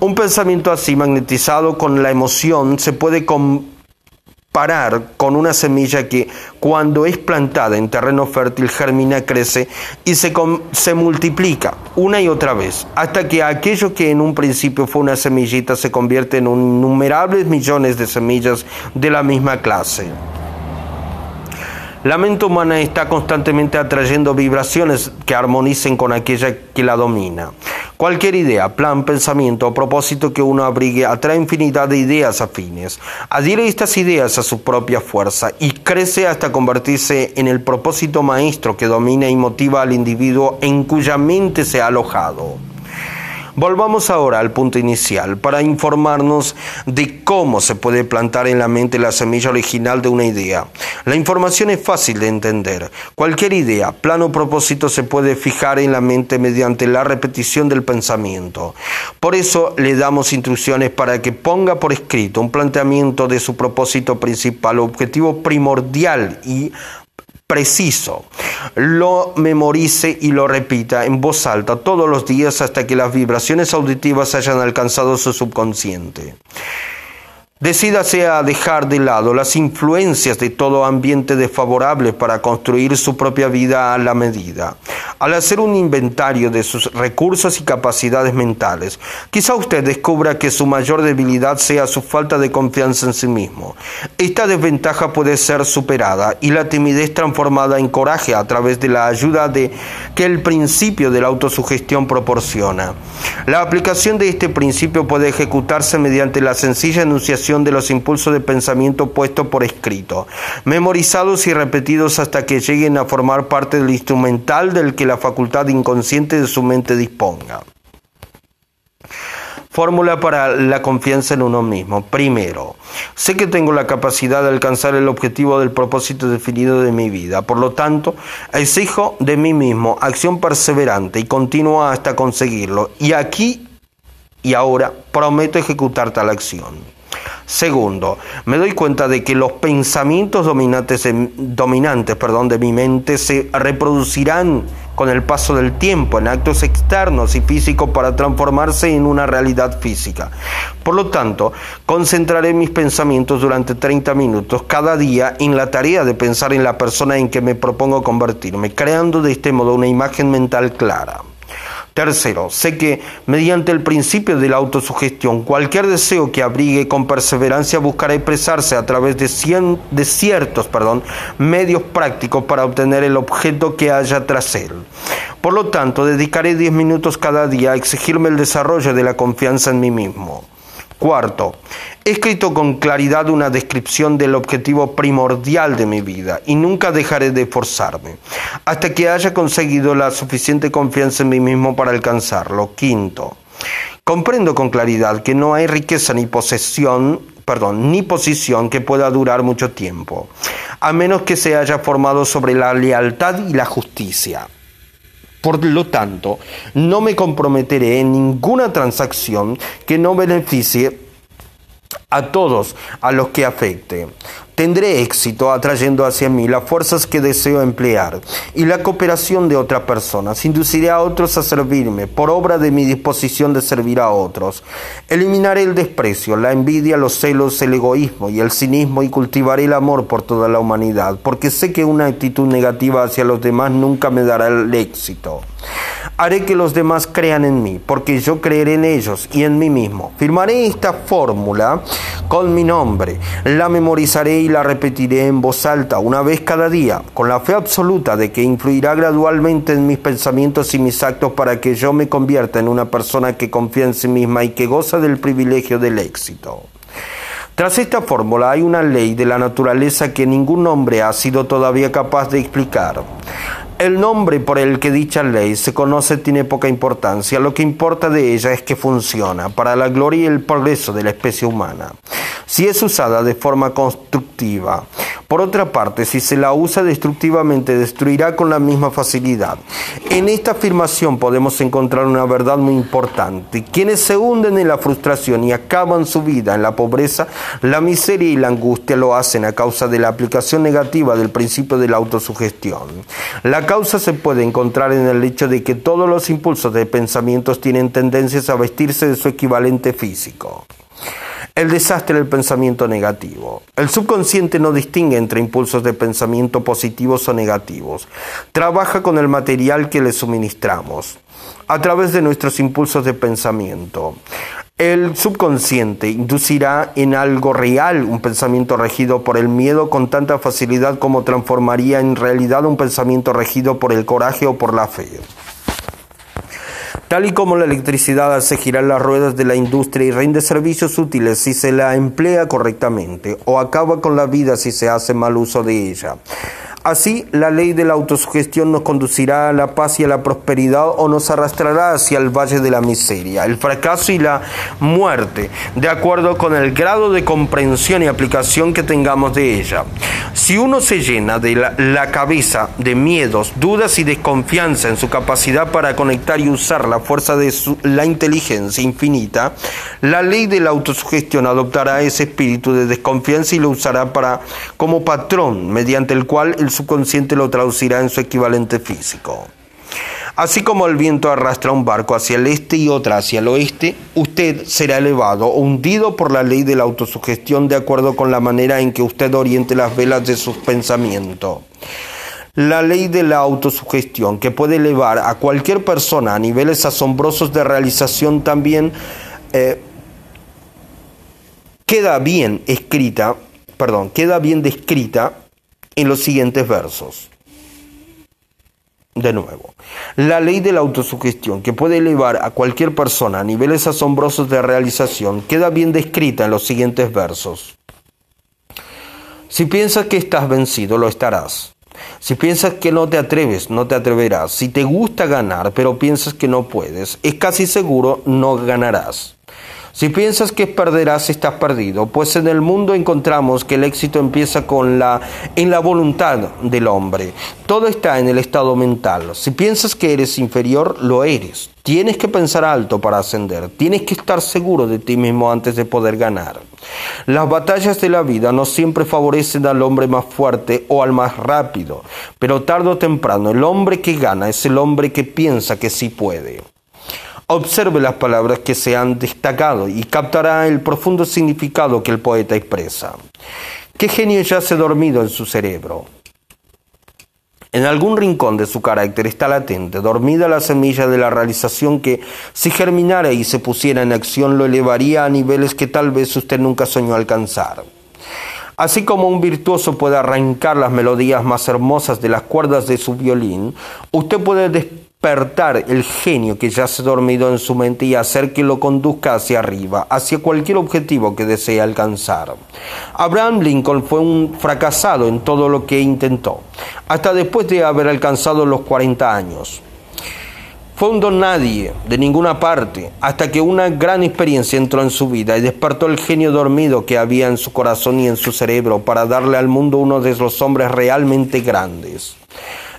Un pensamiento así magnetizado con la emoción se puede comparar con una semilla que cuando es plantada en terreno fértil germina, crece y se, se multiplica una y otra vez, hasta que aquello que en un principio fue una semillita se convierte en innumerables millones de semillas de la misma clase. La mente humana está constantemente atrayendo vibraciones que armonicen con aquella que la domina. Cualquier idea, plan, pensamiento o propósito que uno abrigue atrae infinidad de ideas afines. Adhiere estas ideas a su propia fuerza y crece hasta convertirse en el propósito maestro que domina y motiva al individuo en cuya mente se ha alojado. Volvamos ahora al punto inicial para informarnos de cómo se puede plantar en la mente la semilla original de una idea. La información es fácil de entender. Cualquier idea, plan o propósito se puede fijar en la mente mediante la repetición del pensamiento. Por eso le damos instrucciones para que ponga por escrito un planteamiento de su propósito principal, objetivo primordial y preciso, lo memorice y lo repita en voz alta todos los días hasta que las vibraciones auditivas hayan alcanzado su subconsciente. Decídase a dejar de lado las influencias de todo ambiente desfavorable para construir su propia vida a la medida. Al hacer un inventario de sus recursos y capacidades mentales, quizá usted descubra que su mayor debilidad sea su falta de confianza en sí mismo. Esta desventaja puede ser superada y la timidez transformada en coraje a través de la ayuda de que el principio de la autosugestión proporciona. La aplicación de este principio puede ejecutarse mediante la sencilla enunciación de los impulsos de pensamiento puestos por escrito, memorizados y repetidos hasta que lleguen a formar parte del instrumental del que la facultad inconsciente de su mente disponga. Fórmula para la confianza en uno mismo. Primero, sé que tengo la capacidad de alcanzar el objetivo del propósito definido de mi vida. Por lo tanto, exijo de mí mismo acción perseverante y continua hasta conseguirlo. Y aquí y ahora prometo ejecutar tal acción. Segundo, me doy cuenta de que los pensamientos dominantes, dominantes perdón, de mi mente se reproducirán con el paso del tiempo en actos externos y físicos para transformarse en una realidad física. Por lo tanto, concentraré mis pensamientos durante 30 minutos cada día en la tarea de pensar en la persona en que me propongo convertirme, creando de este modo una imagen mental clara. Tercero, sé que mediante el principio de la autosugestión, cualquier deseo que abrigue con perseverancia buscará expresarse a través de, de ciertos medios prácticos para obtener el objeto que haya tras él. Por lo tanto, dedicaré 10 minutos cada día a exigirme el desarrollo de la confianza en mí mismo. Cuarto, he escrito con claridad una descripción del objetivo primordial de mi vida y nunca dejaré de esforzarme hasta que haya conseguido la suficiente confianza en mí mismo para alcanzarlo. Quinto, comprendo con claridad que no hay riqueza ni posesión perdón, ni posición que pueda durar mucho tiempo, a menos que se haya formado sobre la lealtad y la justicia. Por lo tanto, no me comprometeré en ninguna transacción que no beneficie a todos a los que afecte. Tendré éxito atrayendo hacia mí las fuerzas que deseo emplear y la cooperación de otras personas. Induciré a otros a servirme por obra de mi disposición de servir a otros. Eliminaré el desprecio, la envidia, los celos, el egoísmo y el cinismo y cultivaré el amor por toda la humanidad, porque sé que una actitud negativa hacia los demás nunca me dará el éxito. Haré que los demás crean en mí, porque yo creeré en ellos y en mí mismo. Firmaré esta fórmula con mi nombre, la memorizaré y la repetiré en voz alta una vez cada día, con la fe absoluta de que influirá gradualmente en mis pensamientos y mis actos para que yo me convierta en una persona que confía en sí misma y que goza del privilegio del éxito. Tras esta fórmula hay una ley de la naturaleza que ningún hombre ha sido todavía capaz de explicar. El nombre por el que dicha ley se conoce tiene poca importancia. Lo que importa de ella es que funciona para la gloria y el progreso de la especie humana. Si es usada de forma constructiva, por otra parte, si se la usa destructivamente, destruirá con la misma facilidad. En esta afirmación podemos encontrar una verdad muy importante. Quienes se hunden en la frustración y acaban su vida en la pobreza, la miseria y la angustia lo hacen a causa de la aplicación negativa del principio de la autosugestión. La causa se puede encontrar en el hecho de que todos los impulsos de pensamientos tienen tendencias a vestirse de su equivalente físico el desastre del pensamiento negativo. El subconsciente no distingue entre impulsos de pensamiento positivos o negativos. Trabaja con el material que le suministramos a través de nuestros impulsos de pensamiento. El subconsciente inducirá en algo real un pensamiento regido por el miedo con tanta facilidad como transformaría en realidad un pensamiento regido por el coraje o por la fe. Tal y como la electricidad hace girar las ruedas de la industria y rinde servicios útiles si se la emplea correctamente, o acaba con la vida si se hace mal uso de ella. Así, la ley de la autosugestión nos conducirá a la paz y a la prosperidad o nos arrastrará hacia el valle de la miseria, el fracaso y la muerte, de acuerdo con el grado de comprensión y aplicación que tengamos de ella. Si uno se llena de la, cabeza de miedos, dudas y desconfianza en su capacidad para conectar y usar la fuerza de la inteligencia infinita, la ley de la autosugestión adoptará ese espíritu de desconfianza y lo usará para como patrón mediante el cual el subconsciente lo traducirá en su equivalente físico. Así como el viento arrastra un barco hacia el este y otra hacia el oeste, usted será elevado o hundido por la ley de la autosugestión de acuerdo con la manera en que usted oriente las velas de sus pensamientos. La ley de la autosugestión, que puede elevar a cualquier persona a niveles asombrosos de realización, también eh, queda bien escrita, perdón, queda bien descrita en los siguientes versos. De nuevo, la ley de la autosugestión que puede elevar a cualquier persona a niveles asombrosos de realización queda bien descrita en los siguientes versos. Si piensas que estás vencido, lo estarás. Si piensas que no te atreves, no te atreverás. Si te gusta ganar, pero piensas que no puedes, es casi seguro no ganarás. Si piensas que perderás, estás perdido, pues en el mundo encontramos que el éxito empieza con la, en la voluntad del hombre. Todo está en el estado mental. Si piensas que eres inferior, lo eres. Tienes que pensar alto para ascender. Tienes que estar seguro de ti mismo antes de poder ganar. Las batallas de la vida no siempre favorecen al hombre más fuerte o al más rápido, pero tarde o temprano el hombre que gana es el hombre que piensa que sí puede. Observe las palabras que se han destacado y captará el profundo significado que el poeta expresa. ¿Qué genio yace dormido en su cerebro? En algún rincón de su carácter está latente, dormida la semilla de la realización que, si germinara y se pusiera en acción, lo elevaría a niveles que tal vez usted nunca soñó alcanzar. Así como un virtuoso puede arrancar las melodías más hermosas de las cuerdas de su violín, usted puede despertar el genio que yace dormido en su mente y hacer que lo conduzca hacia arriba, hacia cualquier objetivo que desee alcanzar. Abraham Lincoln fue un fracasado en todo lo que intentó, hasta después de haber alcanzado los 40 años. Fue un don nadie, de ninguna parte, hasta que una gran experiencia entró en su vida y despertó el genio dormido que había en su corazón y en su cerebro para darle al mundo uno de los hombres realmente grandes.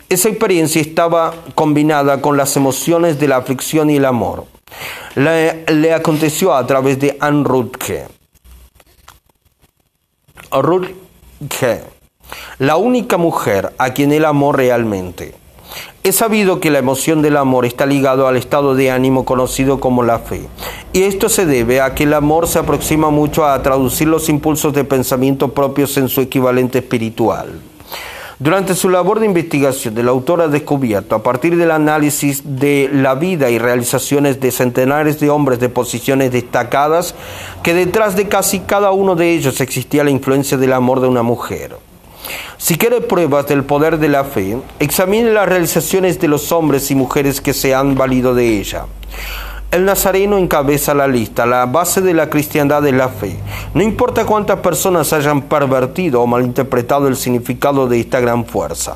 Esa experiencia estaba combinada con las emociones de la aflicción y el amor. Le, aconteció a través de Anne Rutke. Rutke, la única mujer a quien él amó realmente. Es sabido que la emoción del amor está ligado al estado de ánimo conocido como la fe, y esto se debe a que el amor se aproxima mucho a traducir los impulsos de pensamiento propios en su equivalente espiritual. Durante su labor de investigación, el autor ha descubierto, a partir del análisis de la vida y realizaciones de centenares de hombres de posiciones destacadas, que detrás de casi cada uno de ellos existía la influencia del amor de una mujer. Si quiere pruebas del poder de la fe, examine las realizaciones de los hombres y mujeres que se han valido de ella. El nazareno encabeza la lista, la base de la cristiandad es la fe. No importa cuántas personas hayan pervertido o malinterpretado el significado de esta gran fuerza.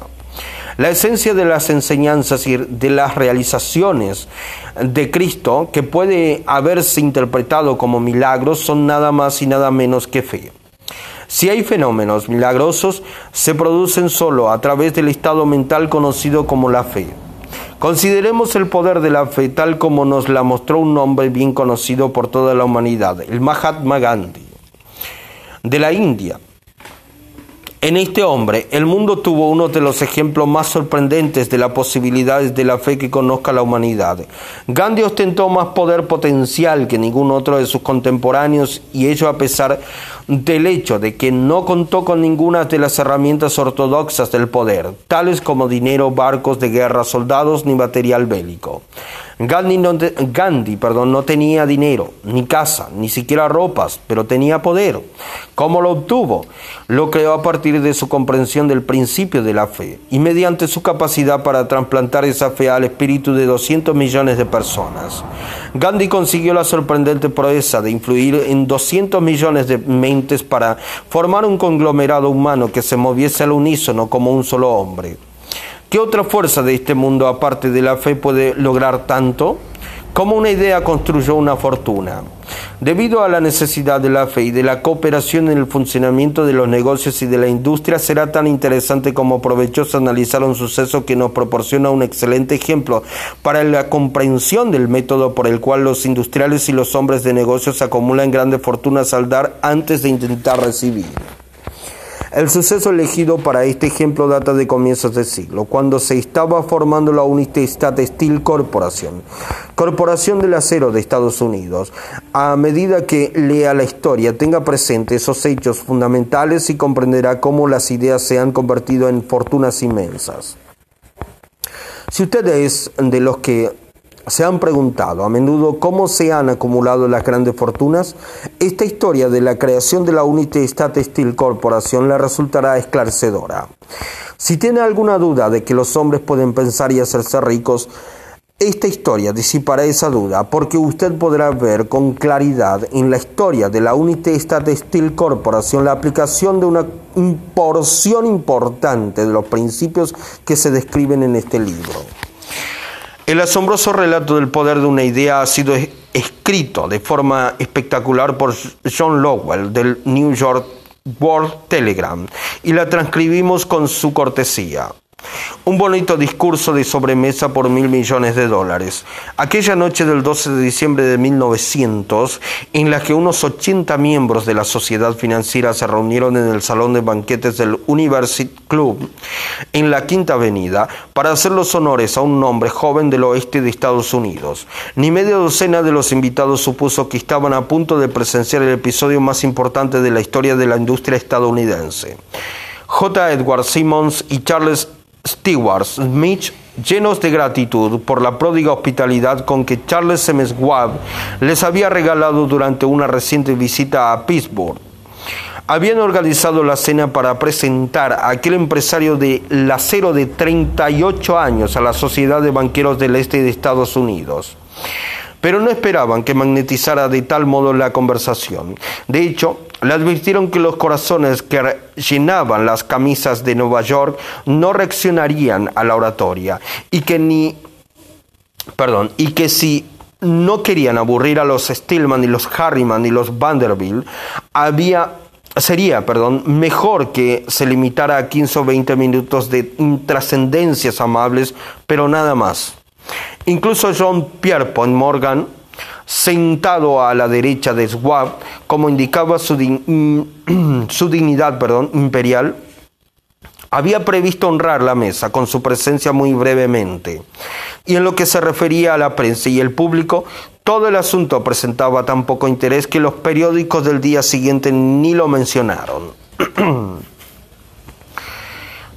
La esencia de las enseñanzas y de las realizaciones de Cristo, que puede haberse interpretado como milagros, son nada más y nada menos que fe. Si hay fenómenos milagrosos, se producen solo a través del estado mental conocido como la fe. Consideremos el poder de la fe tal como nos la mostró un hombre bien conocido por toda la humanidad, el Mahatma Gandhi, de la India. En este hombre, el mundo tuvo uno de los ejemplos más sorprendentes de las posibilidades de la fe que conozca la humanidad. Gandhi ostentó más poder potencial que ningún otro de sus contemporáneos y ello a pesar del hecho de que no contó con ninguna de las herramientas ortodoxas del poder, tales como dinero, barcos de guerra, soldados ni material bélico. Gandhi, no, Gandhi perdón, no tenía dinero, ni casa, ni siquiera ropas, pero tenía poder. ¿Cómo lo obtuvo? Lo creó a partir de su comprensión del principio de la fe y mediante su capacidad para trasplantar esa fe al espíritu de 200 millones de personas. Gandhi consiguió la sorprendente proeza de influir en 200 millones de para formar un conglomerado humano que se moviese al unísono como un solo hombre. ¿Qué otra fuerza de este mundo aparte de la fe puede lograr tanto? Como una idea construyó una fortuna. Debido a la necesidad de la fe y de la cooperación en el funcionamiento de los negocios y de la industria, será tan interesante como provechoso analizar un suceso que nos proporciona un excelente ejemplo para la comprensión del método por el cual los industriales y los hombres de negocios acumulan grandes fortunas al dar antes de intentar recibir. El suceso elegido para este ejemplo data de comienzos del siglo, cuando se estaba formando la United Steel Corporation, Corporación del Acero de Estados Unidos. A medida que lea la historia, tenga presente esos hechos fundamentales y comprenderá cómo las ideas se han convertido en fortunas inmensas. Si usted es de los que se han preguntado a menudo cómo se han acumulado las grandes fortunas, esta historia de la creación de la United State Steel Corporation le resultará esclarecedora. Si tiene alguna duda de que los hombres pueden pensar y hacerse ricos, esta historia disipará esa duda porque usted podrá ver con claridad en la historia de la United State Steel Corporation la aplicación de una porción importante de los principios que se describen en este libro. El asombroso relato del poder de una idea ha sido escrito de forma espectacular por John Lowell del New York World Telegram y la transcribimos con su cortesía. Un bonito discurso de sobremesa por mil millones de dólares. Aquella noche del 12 de diciembre de 1900, en la que unos 80 miembros de la sociedad financiera se reunieron en el salón de banquetes del University Club en la Quinta Avenida para hacer los honores a un hombre joven del oeste de Estados Unidos. Ni media docena de los invitados supuso que estaban a punto de presenciar el episodio más importante de la historia de la industria estadounidense. J. Edward Simmons y Charles Stewart Smith, llenos de gratitud por la pródiga hospitalidad con que Charles M. Schwab les había regalado durante una reciente visita a Pittsburgh. Habían organizado la cena para presentar a aquel empresario de acero de 38 años a la Sociedad de Banqueros del Este de Estados Unidos pero no esperaban que magnetizara de tal modo la conversación. De hecho, le advirtieron que los corazones que llenaban las camisas de Nueva York no reaccionarían a la oratoria y que ni perdón, y que si no querían aburrir a los Stillman y los Harriman y los Vanderbilt, había sería, perdón, mejor que se limitara a 15 o 20 minutos de trascendencias amables, pero nada más. Incluso John Pierpont Morgan, sentado a la derecha de Schwab, como indicaba su, su dignidad perdón, imperial, había previsto honrar la mesa con su presencia muy brevemente. Y en lo que se refería a la prensa y el público, todo el asunto presentaba tan poco interés que los periódicos del día siguiente ni lo mencionaron.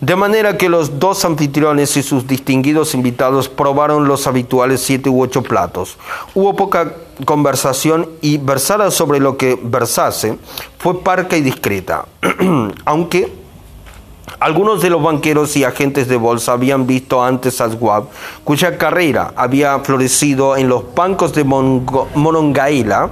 De manera que los dos anfitriones y sus distinguidos invitados probaron los habituales siete u ocho platos. Hubo poca conversación y versada sobre lo que versase fue parca y discreta, aunque algunos de los banqueros y agentes de bolsa habían visto antes a Schwab, cuya carrera había florecido en los bancos de Monongaila.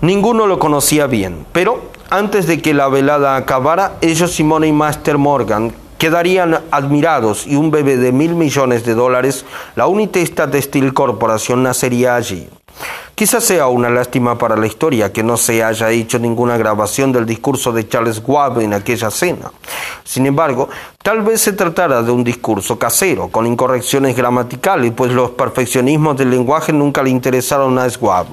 Ninguno lo conocía bien, pero antes de que la velada acabara, ellos, Simone y Master Morgan, quedarían admirados y un bebé de mil millones de dólares, la Unitesta Steel Corporation nacería allí. Quizás sea una lástima para la historia que no se haya hecho ninguna grabación del discurso de Charles Schwab en aquella cena. Sin embargo, tal vez se tratara de un discurso casero, con incorrecciones gramaticales, pues los perfeccionismos del lenguaje nunca le interesaron a Schwab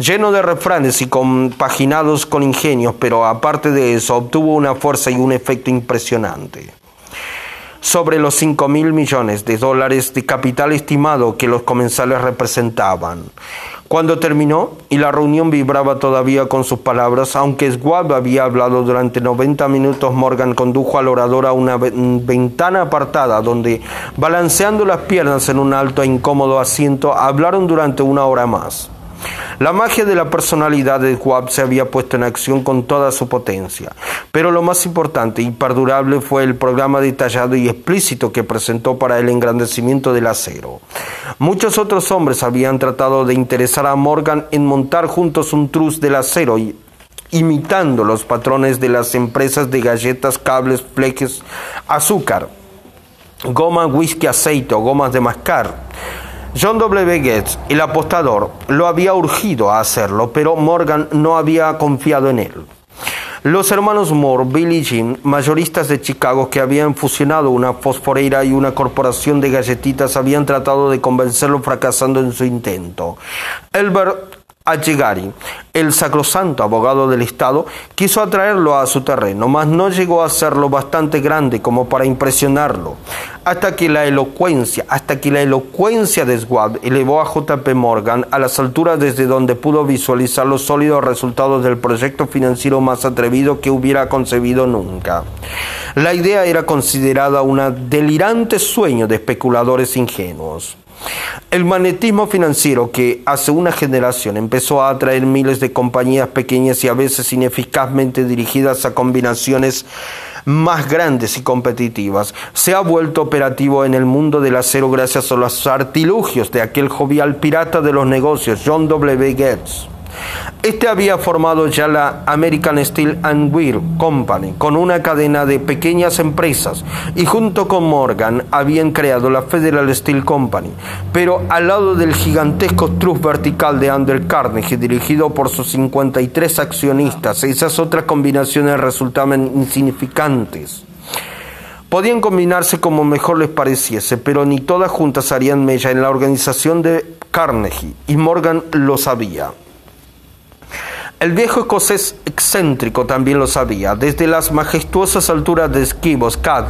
lleno de refranes y compaginados con ingenios, pero aparte de eso obtuvo una fuerza y un efecto impresionante. Sobre los 5 mil millones de dólares de capital estimado que los comensales representaban. Cuando terminó y la reunión vibraba todavía con sus palabras, aunque Schwab había hablado durante 90 minutos, Morgan condujo al orador a una ventana apartada donde, balanceando las piernas en un alto e incómodo asiento, hablaron durante una hora más. La magia de la personalidad de Schwab se había puesto en acción con toda su potencia, pero lo más importante y perdurable fue el programa detallado y explícito que presentó para el engrandecimiento del acero. Muchos otros hombres habían tratado de interesar a Morgan en montar juntos un trus del acero imitando los patrones de las empresas de galletas, cables, fleques, azúcar, goma, whisky, aceite o gomas de mascar. John W. Gates, el apostador, lo había urgido a hacerlo, pero Morgan no había confiado en él. Los hermanos Moore, Bill y Jim, mayoristas de Chicago que habían fusionado una fosforera y una corporación de galletitas, habían tratado de convencerlo fracasando en su intento. Elbert Allegari, el sacrosanto abogado del Estado, quiso atraerlo a su terreno, mas no llegó a ser lo bastante grande como para impresionarlo, hasta que la elocuencia, hasta que la elocuencia de Schwab elevó a JP Morgan a las alturas desde donde pudo visualizar los sólidos resultados del proyecto financiero más atrevido que hubiera concebido nunca. La idea era considerada un delirante sueño de especuladores ingenuos. El magnetismo financiero que hace una generación empezó a atraer miles de compañías pequeñas y a veces ineficazmente dirigidas a combinaciones más grandes y competitivas, se ha vuelto operativo en el mundo del acero gracias a los artilugios de aquel jovial pirata de los negocios, John W. Gates. Este había formado ya la American Steel and Wheel Company con una cadena de pequeñas empresas y junto con Morgan habían creado la Federal Steel Company, pero al lado del gigantesco trust vertical de Andrew Carnegie dirigido por sus 53 accionistas, esas otras combinaciones resultaban insignificantes. Podían combinarse como mejor les pareciese, pero ni todas juntas harían mella en la organización de Carnegie, y Morgan lo sabía. El viejo escocés excéntrico también lo sabía. Desde las majestuosas alturas de Esquivos, Cad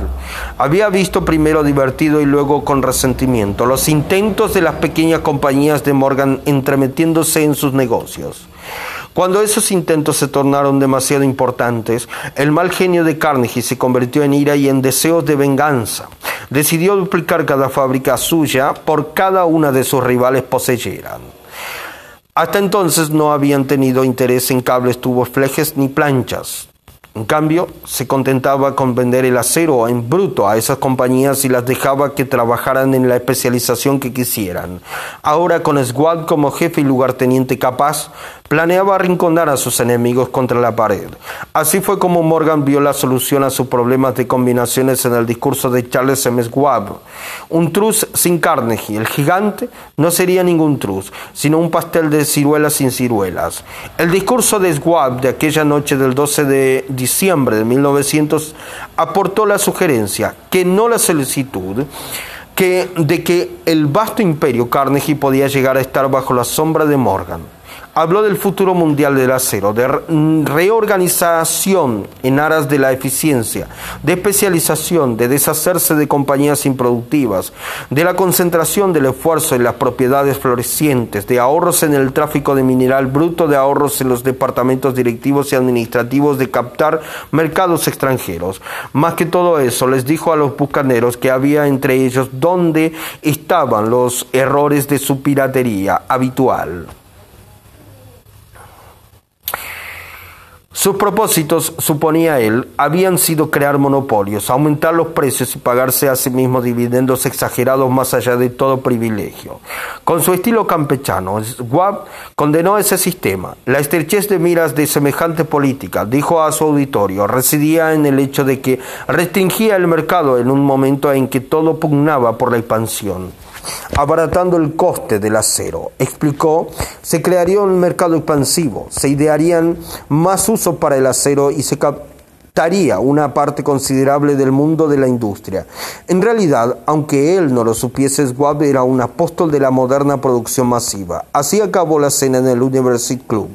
había visto primero divertido y luego con resentimiento los intentos de las pequeñas compañías de Morgan entremetiéndose en sus negocios. Cuando esos intentos se tornaron demasiado importantes, el mal genio de Carnegie se convirtió en ira y en deseos de venganza. Decidió duplicar cada fábrica suya por cada una de sus rivales poseyeran. Hasta entonces no habían tenido interés en cables, tubos, flejes ni planchas. En cambio, se contentaba con vender el acero en bruto a esas compañías y las dejaba que trabajaran en la especialización que quisieran. Ahora, con Squad como jefe y lugarteniente capaz, planeaba arrinconar a sus enemigos contra la pared. Así fue como Morgan vio la solución a sus problemas de combinaciones en el discurso de Charles M. Schwab. Un truz sin Carnegie, el gigante, no sería ningún truz, sino un pastel de ciruelas sin ciruelas. El discurso de Schwab de aquella noche del 12 de diciembre de 1900 aportó la sugerencia, que no la solicitud, que, de que el vasto imperio Carnegie podía llegar a estar bajo la sombra de Morgan habló del futuro mundial del acero, de reorganización en aras de la eficiencia, de especialización, de deshacerse de compañías improductivas, de la concentración del esfuerzo en las propiedades florecientes, de ahorros en el tráfico de mineral bruto, de ahorros en los departamentos directivos y administrativos, de captar mercados extranjeros. Más que todo eso, les dijo a los bucaneros que había entre ellos donde estaban los errores de su piratería habitual. Sus propósitos, suponía él, habían sido crear monopolios, aumentar los precios y pagarse a sí mismo dividendos exagerados más allá de todo privilegio. Con su estilo campechano, Schwab condenó ese sistema. La estrechez de miras de semejante política, dijo a su auditorio, residía en el hecho de que restringía el mercado en un momento en que todo pugnaba por la expansión abaratando el coste del acero. Explicó, se crearía un mercado expansivo, se idearían más usos para el acero y se captaría una parte considerable del mundo de la industria. En realidad, aunque él no lo supiese, Schwab era un apóstol de la moderna producción masiva. Así acabó la cena en el University Club.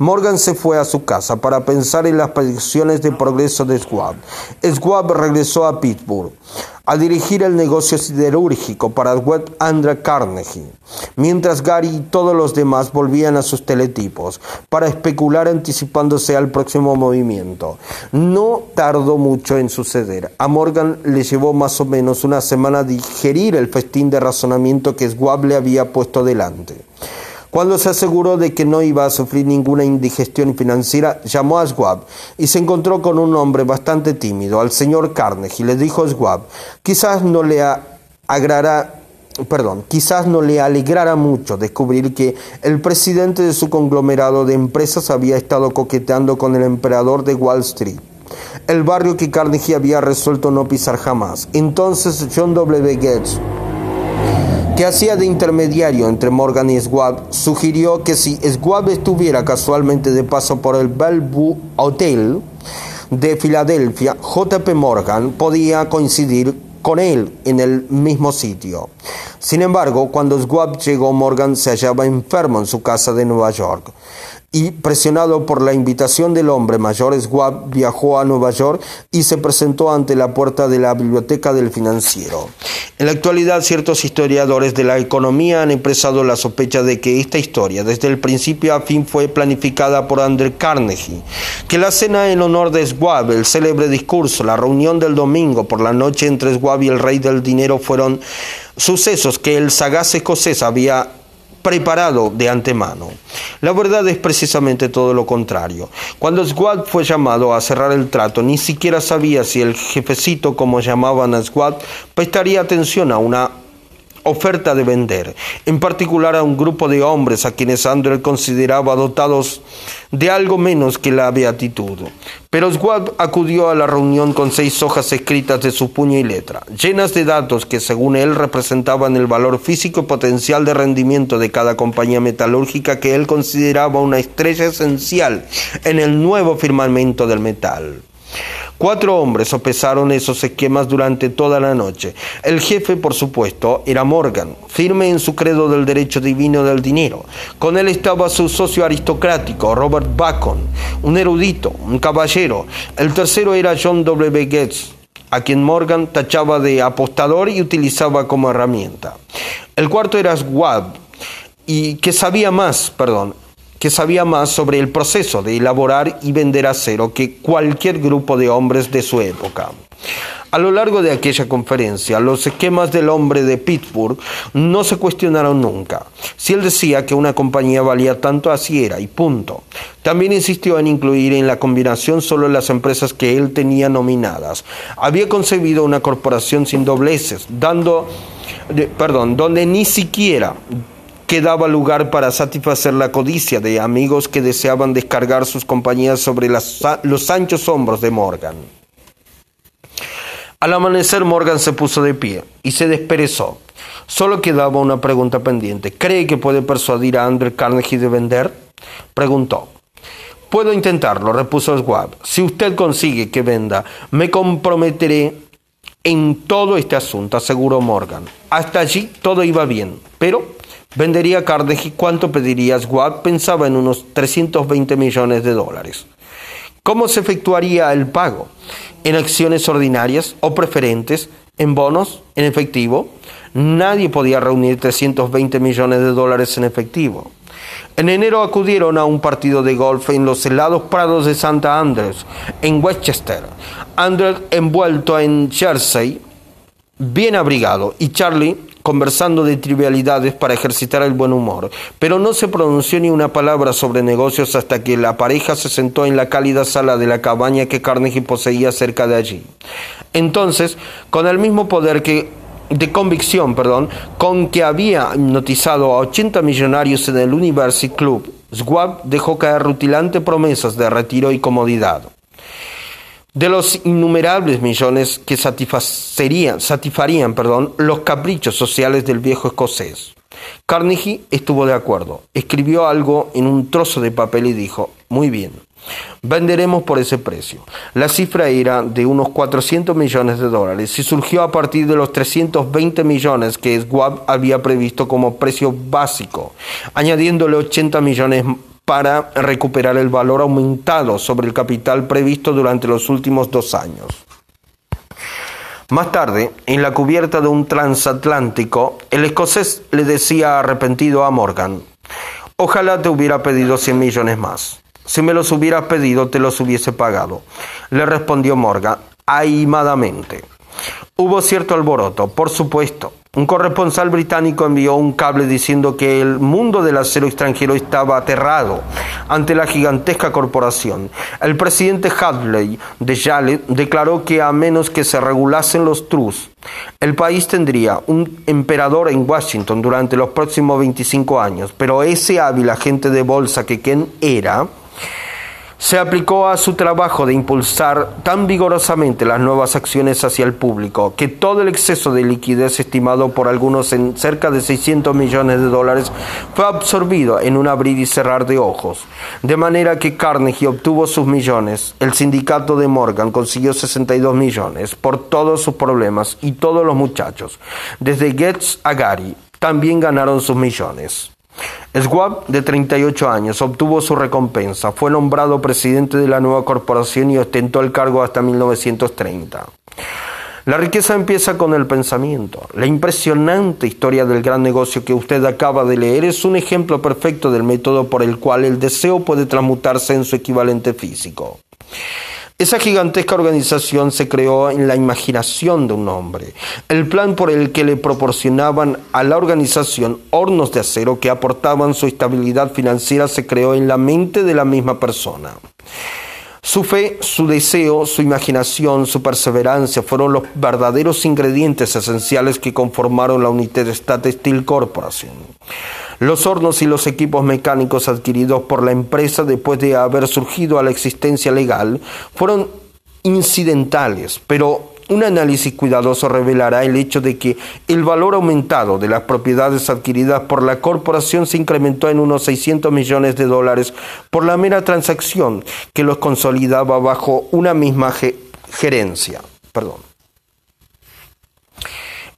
Morgan se fue a su casa para pensar en las predicciones de progreso de Schwab. Schwab regresó a Pittsburgh a dirigir el negocio siderúrgico para Web Andra Carnegie, mientras Gary y todos los demás volvían a sus teletipos para especular anticipándose al próximo movimiento. No tardó mucho en suceder. A Morgan le llevó más o menos una semana digerir el festín de razonamiento que Schwab le había puesto delante. Cuando se aseguró de que no iba a sufrir ninguna indigestión financiera, llamó a Schwab y se encontró con un hombre bastante tímido, al señor Carnegie. Le dijo a Schwab, quizás no le perdón, quizás no le alegrara mucho descubrir que el presidente de su conglomerado de empresas había estado coqueteando con el emperador de Wall Street el barrio que Carnegie había resuelto no pisar jamás. Entonces John W. Gates que hacía de intermediario entre Morgan y Schwab, sugirió que si Schwab estuviera casualmente de paso por el Bellevue Hotel de Filadelfia, JP Morgan podía coincidir con él en el mismo sitio. Sin embargo, cuando Schwab llegó, Morgan se hallaba enfermo en su casa de Nueva York y presionado por la invitación del hombre mayor, Schwab viajó a Nueva York y se presentó ante la puerta de la biblioteca del financiero. En la actualidad, ciertos historiadores de la economía han expresado la sospecha de que esta historia, desde el principio a fin, fue planificada por Andrew Carnegie, que la cena en honor de Schwab, el célebre discurso, la reunión del domingo por la noche entre Schwab y el rey del dinero fueron sucesos que el sagaz escocés había preparado de antemano. La verdad es precisamente todo lo contrario. Cuando Squad fue llamado a cerrar el trato, ni siquiera sabía si el jefecito, como llamaban a Squad, prestaría atención a una oferta de vender, en particular a un grupo de hombres a quienes Andrew consideraba dotados de algo menos que la beatitud. Pero Swab acudió a la reunión con seis hojas escritas de su puño y letra, llenas de datos que según él representaban el valor físico y potencial de rendimiento de cada compañía metalúrgica que él consideraba una estrella esencial en el nuevo firmamento del metal. Cuatro hombres sopesaron esos esquemas durante toda la noche. El jefe, por supuesto, era Morgan, firme en su credo del derecho divino del dinero. Con él estaba su socio aristocrático, Robert Bacon, un erudito, un caballero. El tercero era John W. Gates, a quien Morgan tachaba de apostador y utilizaba como herramienta. El cuarto era Schwab, y que sabía más, perdón, que sabía más sobre el proceso de elaborar y vender acero que cualquier grupo de hombres de su época. A lo largo de aquella conferencia, los esquemas del hombre de Pittsburgh no se cuestionaron nunca. Si él decía que una compañía valía tanto, así era, y punto. También insistió en incluir en la combinación solo las empresas que él tenía nominadas. Había concebido una corporación sin dobleces, dando, perdón, donde ni siquiera que daba lugar para satisfacer la codicia de amigos que deseaban descargar sus compañías sobre los anchos hombros de Morgan. Al amanecer Morgan se puso de pie y se desperezó. Solo quedaba una pregunta pendiente. ¿Cree que puede persuadir a Andrew Carnegie de vender? Preguntó. Puedo intentarlo, repuso Schwab. Si usted consigue que venda, me comprometeré en todo este asunto, aseguró Morgan. Hasta allí todo iba bien, pero Vendería Carnegie, ¿cuánto pediría Schwab? Pensaba en unos 320 millones de dólares. ¿Cómo se efectuaría el pago? ¿En acciones ordinarias o preferentes? ¿En bonos? ¿En efectivo? Nadie podía reunir 320 millones de dólares en efectivo. En enero acudieron a un partido de golf en los helados prados de Santa Andrews, en Westchester. Andrew envuelto en jersey, bien abrigado, y Charlie conversando de trivialidades para ejercitar el buen humor, pero no se pronunció ni una palabra sobre negocios hasta que la pareja se sentó en la cálida sala de la cabaña que Carnegie poseía cerca de allí. Entonces, con el mismo poder que de convicción, perdón, con que había hipnotizado a 80 millonarios en el University Club, Schwab dejó caer rutilantes promesas de retiro y comodidad de los innumerables millones que satisfarían, satisfarían perdón, los caprichos sociales del viejo escocés. Carnegie estuvo de acuerdo, escribió algo en un trozo de papel y dijo, muy bien, venderemos por ese precio. La cifra era de unos 400 millones de dólares y surgió a partir de los 320 millones que Schwab había previsto como precio básico, añadiéndole 80 millones para recuperar el valor aumentado sobre el capital previsto durante los últimos dos años. Más tarde, en la cubierta de un transatlántico, el escocés le decía arrepentido a Morgan, ojalá te hubiera pedido 100 millones más. Si me los hubieras pedido, te los hubiese pagado. Le respondió Morgan, aimadamente. Hubo cierto alboroto, por supuesto. Un corresponsal británico envió un cable diciendo que el mundo del acero extranjero estaba aterrado ante la gigantesca corporación. El presidente Hadley de Yale declaró que a menos que se regulasen los trus, el país tendría un emperador en Washington durante los próximos 25 años. Pero ese hábil agente de bolsa que Ken era, se aplicó a su trabajo de impulsar tan vigorosamente las nuevas acciones hacia el público que todo el exceso de liquidez estimado por algunos en cerca de 600 millones de dólares fue absorbido en un abrir y cerrar de ojos. De manera que Carnegie obtuvo sus millones, el sindicato de Morgan consiguió 62 millones por todos sus problemas y todos los muchachos, desde Getz a Gary, también ganaron sus millones. Schwab, de 38 años, obtuvo su recompensa. Fue nombrado presidente de la nueva corporación y ostentó el cargo hasta 1930. La riqueza empieza con el pensamiento. La impresionante historia del gran negocio que usted acaba de leer es un ejemplo perfecto del método por el cual el deseo puede transmutarse en su equivalente físico. Esa gigantesca organización se creó en la imaginación de un hombre. El plan por el que le proporcionaban a la organización hornos de acero que aportaban su estabilidad financiera se creó en la mente de la misma persona. Su fe, su deseo, su imaginación, su perseverancia fueron los verdaderos ingredientes esenciales que conformaron la United Steel Corporation. Los hornos y los equipos mecánicos adquiridos por la empresa después de haber surgido a la existencia legal fueron incidentales, pero un análisis cuidadoso revelará el hecho de que el valor aumentado de las propiedades adquiridas por la corporación se incrementó en unos 600 millones de dólares por la mera transacción que los consolidaba bajo una misma gerencia. Perdón.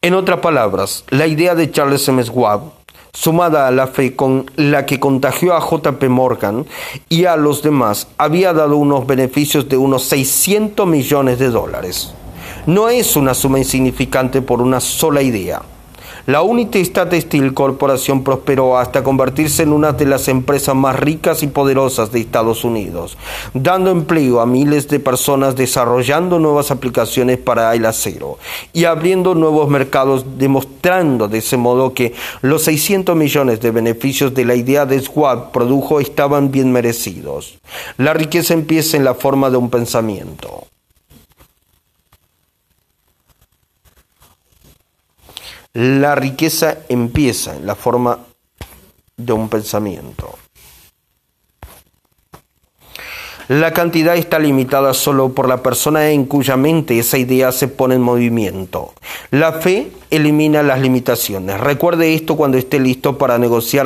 En otras palabras, la idea de Charles M. Schwab sumada a la fe con la que contagió a JP Morgan y a los demás, había dado unos beneficios de unos 600 millones de dólares. No es una suma insignificante por una sola idea. La Unity State Steel Corporation prosperó hasta convertirse en una de las empresas más ricas y poderosas de Estados Unidos, dando empleo a miles de personas desarrollando nuevas aplicaciones para el acero y abriendo nuevos mercados, demostrando de ese modo que los 600 millones de beneficios de la idea de Schwab produjo estaban bien merecidos. La riqueza empieza en la forma de un pensamiento. La riqueza empieza en la forma de un pensamiento. La cantidad está limitada solo por la persona en cuya mente esa idea se pone en movimiento. La fe elimina las limitaciones. Recuerde esto cuando esté listo para negociar